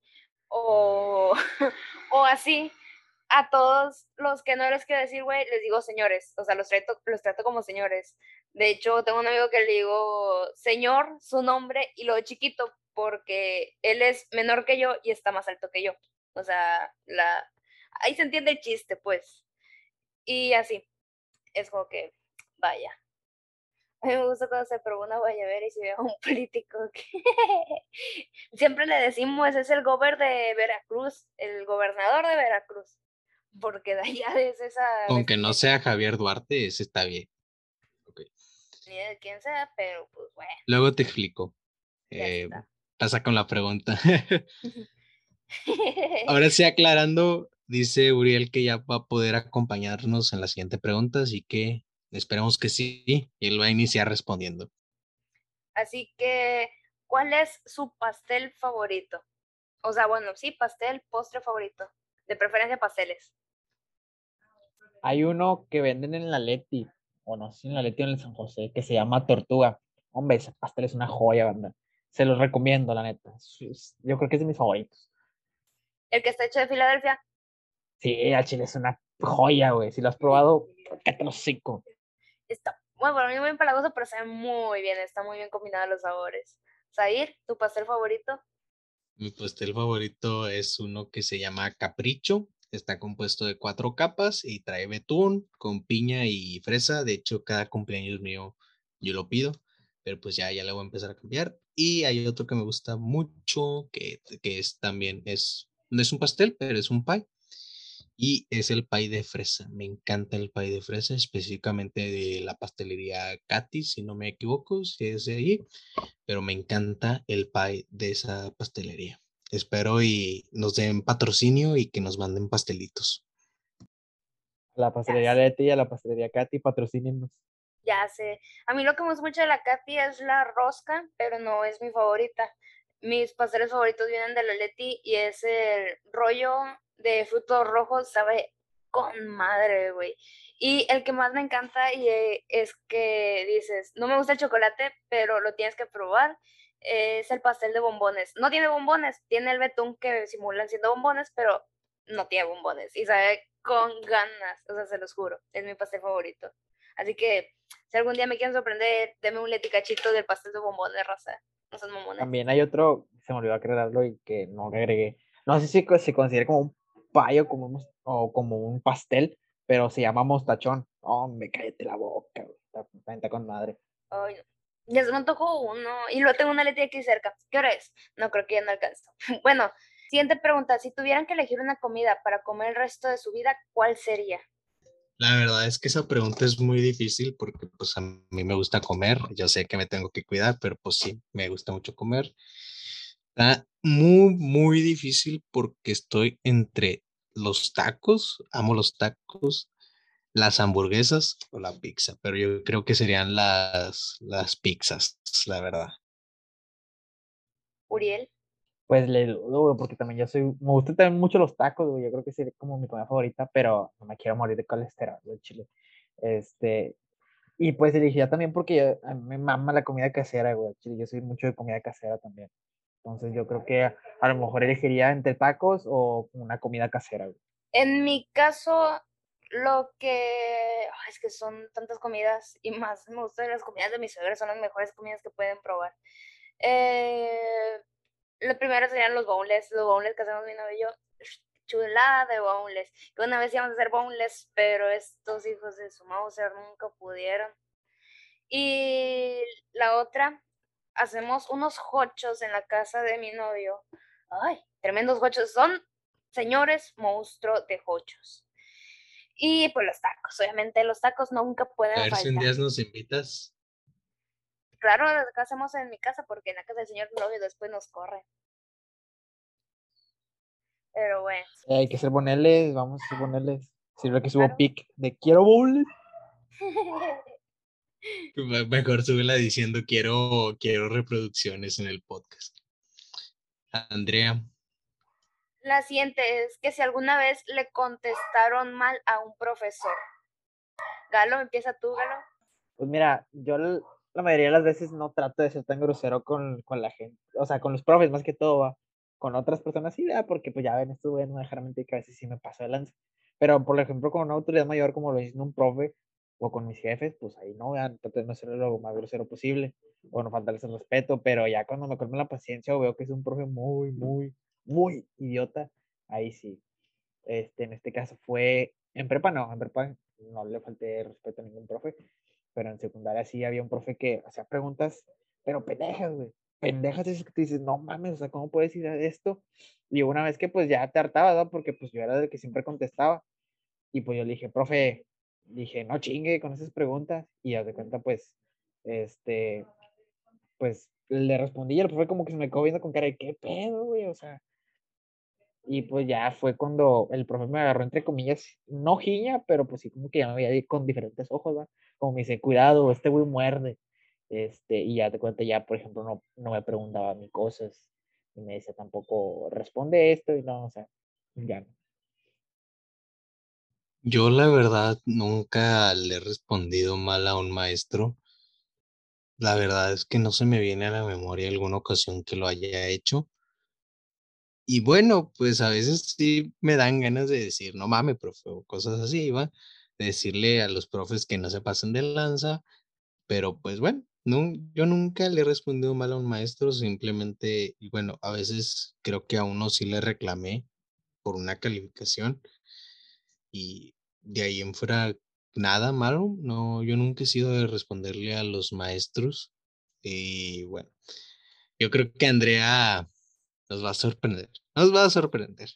o, o así, a todos los que no les quiero decir güey, les digo señores, o sea, los trato, los trato como señores. De hecho, tengo un amigo que le digo señor, su nombre y lo chiquito, porque él es menor que yo y está más alto que yo. O sea, la... ahí se entiende el chiste, pues. Y así, es como que, vaya. A mí me gusta cuando se probó una guayabera y se ve a un político que siempre le decimos, es el gober de Veracruz, el gobernador de Veracruz, porque de allá es esa... Aunque no sea Javier Duarte, ese está bien. Ni de quién sea, pero pues bueno. Luego te explico. Eh, pasa con la pregunta. Ahora sí, aclarando, dice Uriel que ya va a poder acompañarnos en la siguiente pregunta, así que esperemos que sí, y él va a iniciar respondiendo. Así que, ¿cuál es su pastel favorito? O sea, bueno, sí, pastel, postre favorito. De preferencia pasteles. Hay uno que venden en la Leti, o no sé, en la Leti o en el San José, que se llama Tortuga. Hombre, ese pastel es una joya, banda. Se los recomiendo, la neta. Yo creo que es de mis favoritos. ¿El que está hecho de Filadelfia? Sí, chile es una joya, güey. Si lo has probado, qué. Está, bueno, para mí muy empalagoso, pero sabe muy bien. Está muy bien combinado los sabores. Zair, ¿tu pastel favorito? Mi pastel favorito es uno que se llama Capricho. Está compuesto de cuatro capas y trae betún con piña y fresa. De hecho, cada cumpleaños mío yo lo pido, pero pues ya, ya le voy a empezar a cambiar. Y hay otro que me gusta mucho, que, que es también, es, no es un pastel, pero es un pie. Y es el pie de fresa. Me encanta el pie de fresa, específicamente de la pastelería Katy, si no me equivoco, si es de ahí. Pero me encanta el pie de esa pastelería. Espero y nos den patrocinio y que nos manden pastelitos. La pastelería Leti y a la pastelería Katy, patrocínenos ya sé. A mí lo que me gusta mucho de la Katy es la rosca, pero no es mi favorita. Mis pasteles favoritos vienen de la Leti y es el rollo de frutos rojos, sabe con madre, güey. Y el que más me encanta y eh, es que dices, no me gusta el chocolate, pero lo tienes que probar, es el pastel de bombones. No tiene bombones, tiene el betún que simulan siendo bombones, pero no tiene bombones y sabe con ganas, o sea, se los juro, es mi pastel favorito. Así que si algún día me quieren sorprender, deme un leticachito del pastel de bombón de raza. No son mamones. También hay otro, se me olvidó aclararlo y que no agregué. No sé si se considera como un payo como o como un pastel, pero se llama mostachón. Oh, me cállate la boca, está, con madre. Ay, no. Ya se me antojó uno y lo tengo una letra aquí cerca. ¿Qué hora es? No creo que ya no alcanzo. bueno, siguiente pregunta. Si tuvieran que elegir una comida para comer el resto de su vida, ¿cuál sería? La verdad es que esa pregunta es muy difícil porque pues a mí me gusta comer, yo sé que me tengo que cuidar, pero pues sí, me gusta mucho comer. Está muy, muy difícil porque estoy entre los tacos, amo los tacos, las hamburguesas o la pizza, pero yo creo que serían las, las pizzas, la verdad. Uriel. Pues le dudo, güey, porque también yo soy, me gustan también mucho los tacos, güey, yo creo que sería como mi comida favorita, pero no me quiero morir de colesterol, de chile. Este, y pues elegiría también porque a mí me mama la comida casera, güey, chile, yo soy mucho de comida casera también. Entonces yo creo que a lo mejor elegiría entre tacos o una comida casera, güey. En mi caso, lo que es que son tantas comidas y más me gustan las comidas de mis suegros, son las mejores comidas que pueden probar. Eh, lo primero serían los boneless, los boneless que hacemos mi novio chulada de. Que una vez íbamos a hacer boneless, pero estos hijos de su Mauser nunca pudieron. Y la otra, hacemos unos hochos en la casa de mi novio. Ay, tremendos hochos. Son señores monstruo de hochos. Y pues los tacos, obviamente los tacos nunca pueden A ver faltar. si un día nos invitas. Claro, lo que hacemos en mi casa porque en la casa del señor novio después nos corre. Pero bueno. Eh, hay que hacer boneles, vamos a hacer boneles. Sirve que subo Claro. pic de quiero bowls. Me- Mejor súbela diciendo quiero, quiero reproducciones en el podcast. Andrea, La siguiente es que si alguna vez le contestaron mal a un profesor. Galo, empieza tú, Galo. Pues mira, yo la mayoría de las veces no trato de ser tan grosero con, con la gente, o sea, con los profes más que todo, va. Con otras personas sí, ¿verdad? porque pues ya ven, esto voy a no dejar mentir que a veces sí me paso de lanza. Pero por ejemplo, con una autoridad mayor como lo dice un profe o con mis jefes, pues ahí no, vean, trato de no ser lo más grosero posible o no faltarles el respeto, pero ya cuando me colme la paciencia o veo que es un profe muy, muy, muy idiota, ahí sí. Este, en este caso fue, en prepa no, en prepa no le falté respeto a ningún profe, pero en secundaria sí había un profe que hacía preguntas, pero pendejas, güey. Pendejas es que te dices, no mames, o sea, ¿cómo puedes decir esto? Y una vez que pues ya te hartaba, ¿no? Porque pues yo era el que siempre contestaba. Y pues yo le dije, profe, dije, no chingue con esas preguntas. Y haz de cuenta, pues, este, pues le respondí y el profe como que se me quedó viendo con cara de, ¿qué pedo, güey? O sea, y pues ya fue cuando el profe me agarró, entre comillas, no giña, pero pues sí, como que ya me veía con diferentes ojos, ¿va? Como me dice, cuidado, este güey muerde. Este, y ya te cuenta, ya, por ejemplo, no, no me preguntaba ni cosas. Y me decía tampoco, responde esto, y no, o sea, ya no. Yo la verdad nunca le he respondido mal a un maestro. La verdad es que no se me viene a la memoria alguna ocasión que lo haya hecho. Y bueno, pues a veces sí me dan ganas de decir, no mames, profe, o cosas así, ¿va? De decirle a los profes que no se pasen de lanza, pero pues bueno, no, yo nunca le he respondido mal a un maestro, simplemente, y bueno, a veces creo que a uno sí le reclamé por una calificación y de ahí en fuera nada malo, no, yo nunca he sido de responderle a los maestros y bueno, yo creo que Andrea nos va a sorprender, nos va a sorprender.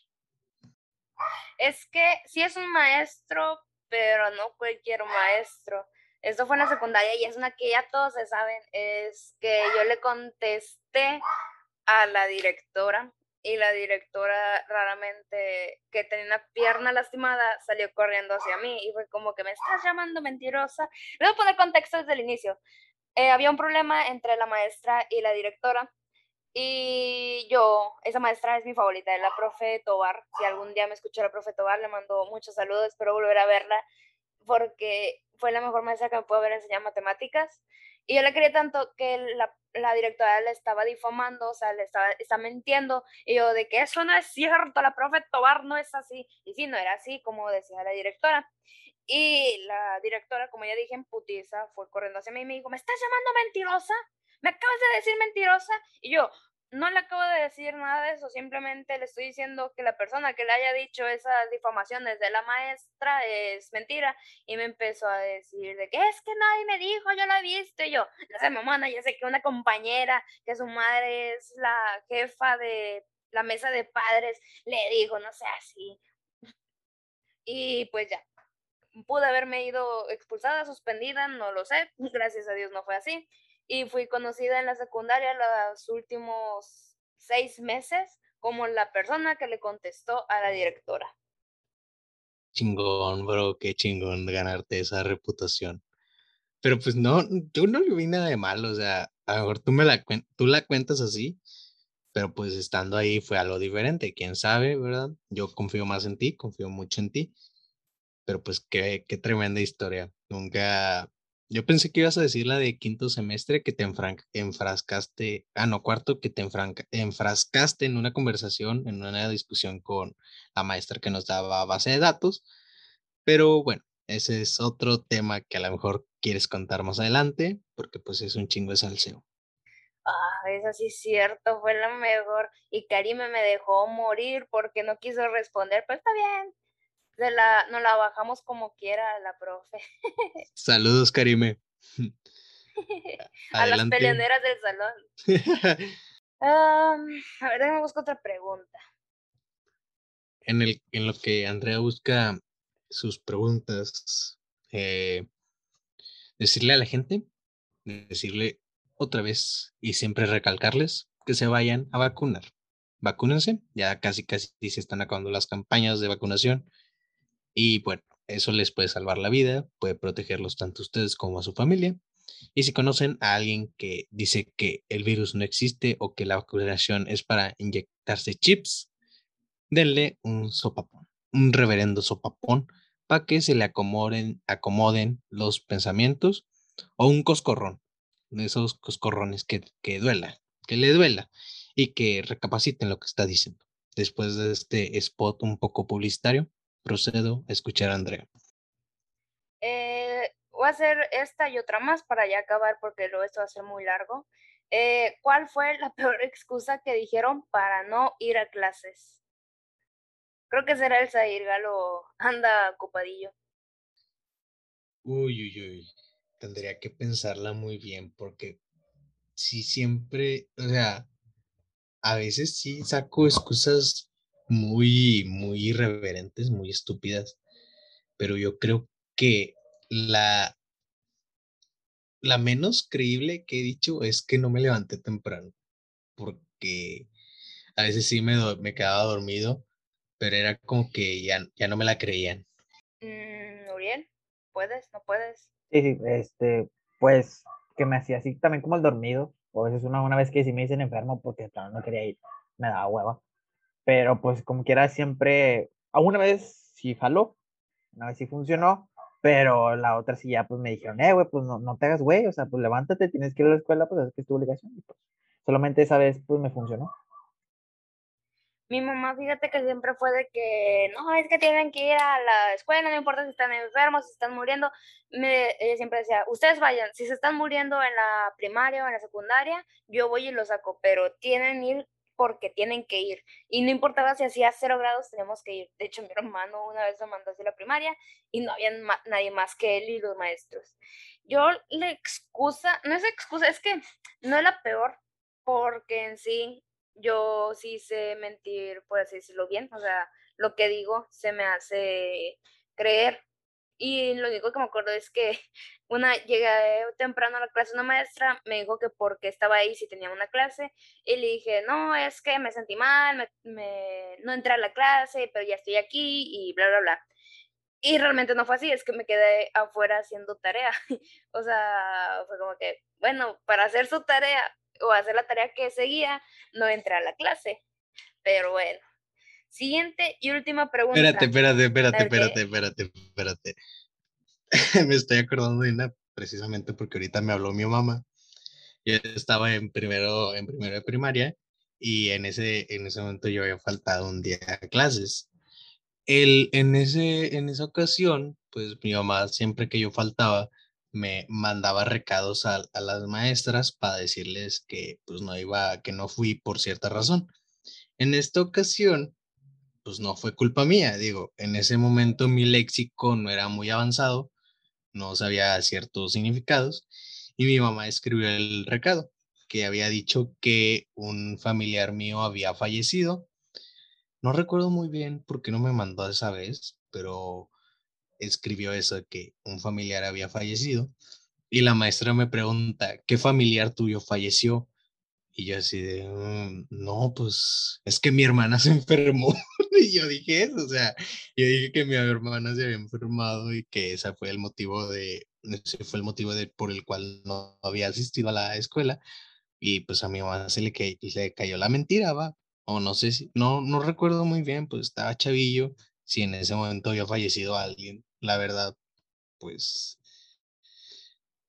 Es que sí es un maestro, pero no cualquier maestro. Esto fue en la secundaria y es una que ya todos se saben. Es que yo le contesté a la directora y la directora raramente que tenía una pierna lastimada salió corriendo hacia mí y fue como que me estás llamando mentirosa. Le voy a poner contexto desde el inicio. Eh, había un problema entre la maestra y la directora y yo, esa maestra es mi favorita, es la profe Tobar. Si algún día me escuchó la profe Tobar, le mando muchos saludos, espero volver a verla porque fue la mejor maestra que me pudo haber enseñado matemáticas. Y yo la quería tanto que la, la directora le estaba difamando, o sea, le estaba está mintiendo. Y yo, de que eso no es cierto, la profe Tobar no es así. Y sí, no era así, como decía la directora. Y la directora, como ya dije, en putiza, fue corriendo hacia mí y me dijo, ¿me estás llamando mentirosa? ¿Me acabas de decir mentirosa? Y yo, no le acabo de decir nada de eso, simplemente le estoy diciendo que la persona que le haya dicho esas difamaciones de la maestra es mentira. Y me empezó a decir de que es que nadie me dijo, yo la he visto. Y yo, no sé, mamá, ya sé que una compañera, que su madre es la jefa de la mesa de padres, le dijo, no sé, así. Y pues ya, pude haberme ido expulsada, suspendida, no lo sé, gracias a Dios no fue así. Y fui conocida en la secundaria los últimos seis meses como la persona que le contestó a la directora. chingón, bro, qué chingón ganarte esa reputación. Pero pues no, yo no le vi nada de malo, o sea, a lo mejor tú, me la, tú la cuentas así, pero pues estando ahí fue algo diferente, quién sabe, ¿verdad? Yo confío más en ti, confío mucho en ti, pero pues qué, qué tremenda historia. Nunca, yo pensé que ibas a decir la de quinto semestre que te enfrascaste, ah, no, cuarto, que te enfrascaste en una conversación, en una discusión con la maestra que nos daba base de datos, pero bueno, ese es otro tema que a lo mejor quieres contar más adelante, porque pues es un chingo de salseo. Ah, eso sí es cierto, fue la mejor. Y Karime me dejó morir porque no quiso responder, pero está bien. De la, nos la bajamos como quiera la profe. Saludos, Karime. a las peleoneras del salón. a ver, déjame buscar otra pregunta. En, el, en lo que Andrea busca sus preguntas, eh, decirle a la gente, decirle otra vez y siempre recalcarles que se vayan a vacunar. Vacúnense, ya casi casi se están acabando las campañas de vacunación y bueno, eso les puede salvar la vida, puede protegerlos tanto a ustedes como a su familia. Y si conocen a alguien que dice que el virus no existe o que la vacunación es para inyectarse chips, denle un sopapón, un reverendo sopapón para que se le acomoden, acomoden los pensamientos o un coscorrón, de esos coscorrones que, que duela, que le duela y que recapaciten lo que está diciendo. Después de este spot un poco publicitario, procedo a escuchar a Andrea. Eh, voy a hacer esta y otra más para ya acabar porque luego esto va a ser muy largo. Eh, ¿Cuál fue la peor excusa que dijeron para no ir a clases? Creo que será el Zahir Galo, anda ocupadillo. Uy, uy, uy. Tendría que pensarla muy bien porque si siempre, o sea, a veces sí saco excusas muy, muy irreverentes, muy estúpidas, pero yo creo que la, la menos creíble que he dicho es que no me levanté temprano, porque a veces sí me, me quedaba dormido pero era como que ya, ya no me la creían. Mm, Uriel, ¿puedes? ¿No puedes? Sí, sí, este, pues que me hacía así también como el dormido, o es una, una vez que sí me dicen enfermo porque no quería ir, me daba hueva, pero pues como quiera siempre, a una vez sí faló, una vez sí funcionó, pero la otra sí ya pues me dijeron, eh, güey, pues no, no te hagas güey, o sea, pues levántate, tienes que ir a la escuela, pues es que es tu obligación, y pues solamente esa vez pues me funcionó. Mi mamá, fíjate que siempre fue de que, no, es que tienen que ir a la escuela, no importa si están enfermos, si están muriendo. Me, ella siempre decía, ustedes vayan, si se están muriendo en la primaria o en la secundaria, yo voy y los saco, pero tienen ir porque tienen que ir. Y no importaba si hacía cero grados, tenemos que ir. De hecho, mi hermano una vez me mandó hacia la primaria y no había nadie más que él y los maestros. Yo le excusa, no es excusa, es que no es la peor, porque en sí yo sí sé mentir, por así decirlo bien, o sea, lo que digo se me hace creer. Y lo único que me acuerdo es que una llegué temprano a la clase una maestra, me dijo que porque estaba ahí si tenía una clase, y le dije, no, es que me sentí mal, me, no entré a la clase, pero ya estoy aquí y bla, bla, bla. Y realmente no fue así, es que me quedé afuera haciendo tarea. o sea, fue como que, bueno, para hacer su tarea o hacer la tarea que seguía, no entré a la clase. Pero bueno. Siguiente y última pregunta. Espérate, espérate, espérate, espérate, espérate, espérate. me estoy acordando de una precisamente porque ahorita me habló mi mamá. Yo estaba en primero, en primero de primaria y en ese, en ese momento yo había faltado un día a clases. El, en, ese, en esa ocasión, pues mi mamá siempre que yo faltaba, me mandaba recados a, las maestras para decirles que pues no iba, que no fui por cierta razón. En esta ocasión, pues no fue culpa mía, digo, en ese momento mi léxico no era muy avanzado, no sabía ciertos significados y mi mamá escribió el recado que había dicho que un familiar mío había fallecido. No recuerdo muy bien por qué no me mandó esa vez, pero escribió eso que un familiar había fallecido y la maestra me pregunta, ¿qué familiar tuyo falleció? Y yo así de, "Mm, no, pues es que mi hermana se enfermó. y yo dije eso, o sea, yo dije que mi hermana se había enfermado y que ese fue el motivo de, ese fue el motivo de, por el cual no había asistido a la escuela. Y pues a mi mamá se le, ca- le cayó la mentira, va. O no sé si, no, no recuerdo muy bien, pues estaba chavillo, si en ese momento había fallecido alguien. La verdad, pues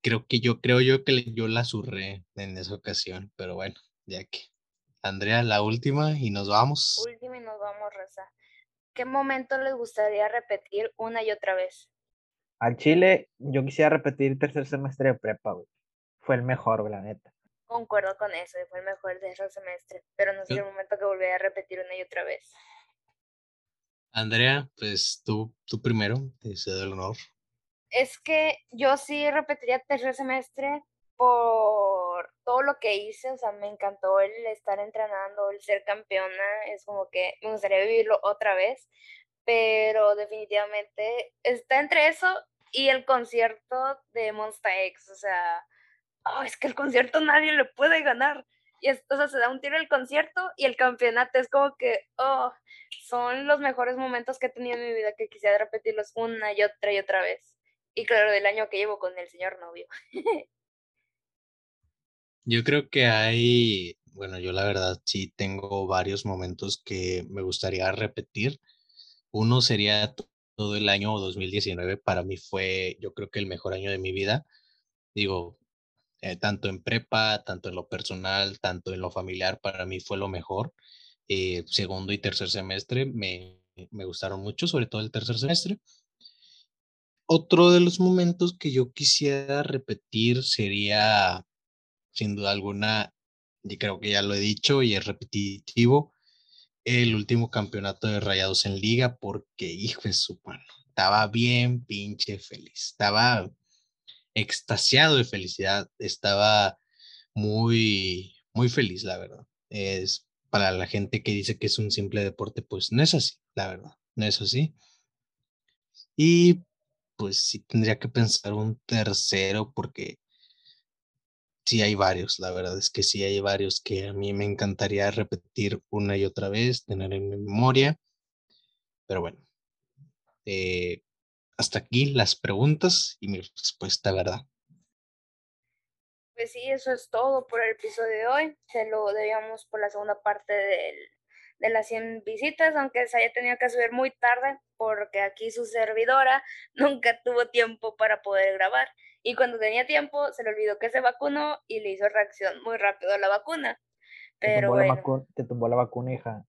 creo que yo, creo yo que yo la zurré en esa ocasión, pero bueno, ya que. Andrea, la última y nos vamos. Último y nos vamos, Raza. ¿Qué momento les gustaría repetir una y otra vez? Al Chile, yo quisiera repetir tercer semestre de prepa, güey. Fue el mejor, la neta. Concuerdo con eso, fue el mejor de ese semestre, pero no Yo- el momento que volvería a repetir una y otra vez. Andrea, pues tú, tú primero, te cedo el honor. Es que yo sí repetiría tercer semestre por todo lo que hice, o sea, me encantó el estar entrenando, el ser campeona, es como que me gustaría vivirlo otra vez, pero definitivamente está entre eso y el concierto de Monsta X, o sea, oh, es que el concierto nadie le puede ganar. Y es- o sea, se da un tiro el concierto y el campeonato es como que, oh, son los mejores momentos que he tenido en mi vida que quisiera repetirlos una y otra y otra vez. Y claro, del año que llevo con el señor novio. Yo creo que hay, bueno, yo la verdad sí tengo varios momentos que me gustaría repetir. Uno sería to- todo el año 2019, para mí fue, yo creo que el mejor año de mi vida. Digo, eh, tanto en prepa, tanto en lo personal, tanto en lo familiar, para mí fue lo mejor. Eh, segundo y tercer semestre me, me gustaron mucho, sobre todo el tercer semestre. Otro de los momentos que yo quisiera repetir sería, sin duda alguna, y creo que ya lo he dicho y es repetitivo, el último campeonato de Rayados en Liga, porque hijo de su mano, estaba bien pinche feliz, estaba extasiado de felicidad, estaba muy, muy feliz, la verdad. Es para la gente que dice que es un simple deporte, pues no es así, la verdad, no es así. Y pues sí tendría que pensar un tercero porque sí hay varios, la verdad es que sí hay varios que a mí me encantaría repetir una y otra vez, tener en mi memoria. Pero bueno, eh, hasta aquí las preguntas y mi respuesta, ¿verdad? Pues sí, eso es todo por el episodio de hoy. Se lo debíamos por la segunda parte del, de las 100 visitas, aunque se haya tenido que subir muy tarde, porque aquí su servidora nunca tuvo tiempo para poder grabar. Y cuando tenía tiempo, se le olvidó que se vacunó y le hizo reacción muy rápido a la vacuna. Te Pero tumbó, la bueno, vacu- te tumbó la vacuna, hija.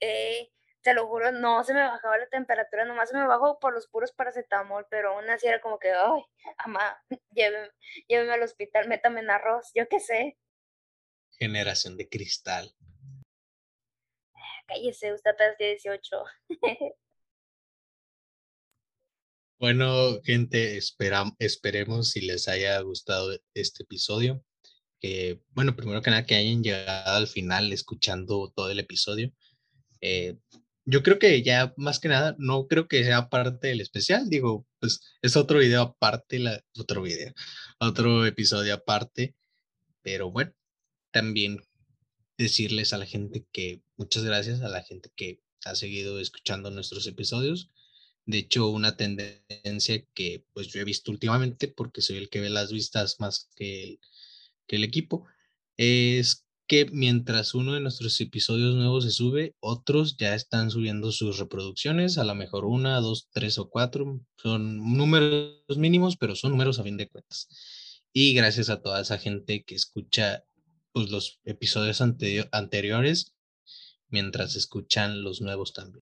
eh, te lo juro, no se me bajaba la temperatura, nomás se me bajó por los puros paracetamol, pero aún así era como que, ay, mamá, lléveme, lléveme al hospital, métame en arroz, yo qué sé. Generación de cristal. Cállese, usted apenas tiene 18. Bueno, gente, esperemos si les haya gustado este episodio. Que, bueno, primero que nada, que hayan llegado al final escuchando todo el episodio. Eh, yo creo que ya más que nada, no creo que sea parte del especial. Digo, pues es otro video aparte, la, otro video, otro episodio aparte. Pero bueno, también decirles a la gente que muchas gracias a la gente que ha seguido escuchando nuestros episodios. De hecho, una tendencia que pues yo he visto últimamente, porque soy el que ve las vistas más que el, que el equipo, es que mientras uno de nuestros episodios nuevos se sube, otros ya están subiendo sus reproducciones, a lo mejor una, dos, tres o cuatro. Son números mínimos, pero son números a fin de cuentas. Y gracias a toda esa gente que escucha pues, los episodios anteri- anteriores mientras escuchan los nuevos también.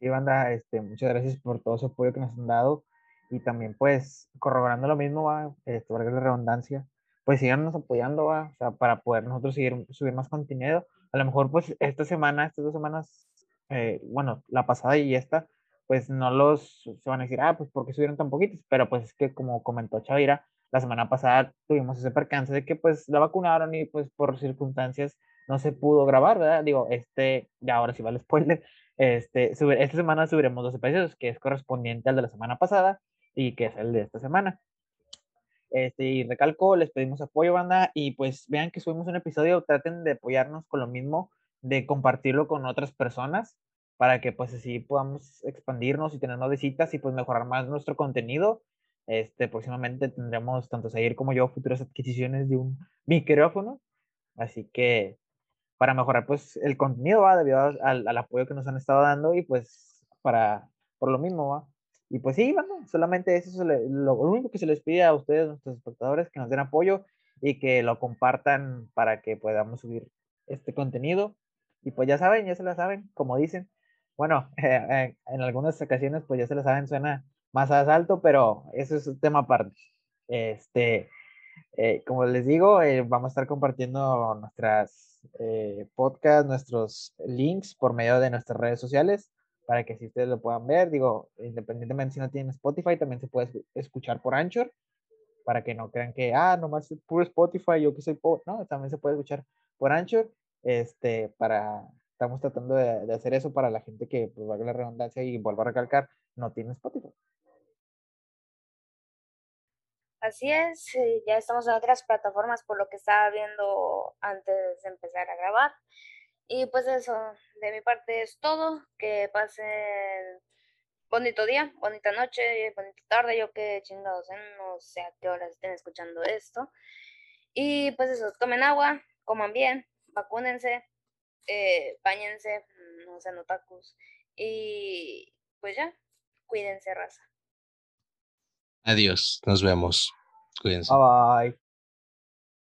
Sí, banda, este, muchas gracias por todo su apoyo que nos han dado. Y también, pues, corroborando lo mismo, va, valga la redundancia, pues síganos apoyando, va, o sea, para poder nosotros seguir, subir más contenido. A lo mejor, pues, esta semana, estas dos semanas, eh, bueno, la pasada y esta, pues no los, se van a decir, ah, pues, ¿por qué subieron tan poquitos? Pero, pues, es que como comentó Chavira, la semana pasada tuvimos ese percance de que, pues, la vacunaron y, pues, por circunstancias no se pudo grabar, ¿verdad? Digo, este, ya ahora sí va el spoiler, este, sube- esta semana subiremos dos episodios, que es correspondiente al de la semana pasada y que es el de esta semana. Este, y recalco, les pedimos apoyo, banda, y pues vean que subimos un episodio, traten de apoyarnos con lo mismo, de compartirlo con otras personas, para que pues así podamos expandirnos y tener más visitas y pues mejorar más nuestro contenido. Este, próximamente tendremos tanto Zair como yo futuras adquisiciones de un micrófono, así que para mejorar pues el contenido, va, debido al, apoyo que nos han estado dando y pues para, por lo mismo, va. Y pues sí, bueno, solamente eso es lo, único que se les pide a ustedes, nuestros espectadores, que nos den apoyo y que lo compartan para que podamos subir este contenido. Y pues ya saben, ya se lo saben, como dicen. Bueno, eh, en algunas ocasiones, pues ya se lo saben, suena más alto, pero eso es un tema aparte. Este, eh, como les digo, eh, vamos a estar compartiendo nuestras podcasts, nuestros links por medio de nuestras redes sociales para que si ustedes lo puedan ver. Digo, independientemente si no tienen Spotify, también se puede escuchar por Anchor, para que no crean que, ah, nomás es puro Spotify, yo que soy pobre. No, también se puede escuchar por Anchor. Este, para, estamos tratando de, hacer eso para la gente que, pues, valga la redundancia y vuelvo a recalcar, no tiene Spotify. Así es, ya estamos en otras plataformas por lo que estaba viendo antes de empezar a grabar. Y pues eso, de mi parte es todo. Que pasen bonito día, bonita noche, bonita tarde, yo que chingados, ¿eh? no sé a qué horas estén escuchando esto. Y pues eso, tomen agua, coman bien, vacúnense, eh, bañense, no sean otakus. Y pues ya, cuídense, raza. Adiós, nos vemos. Cuídense. Bye bye.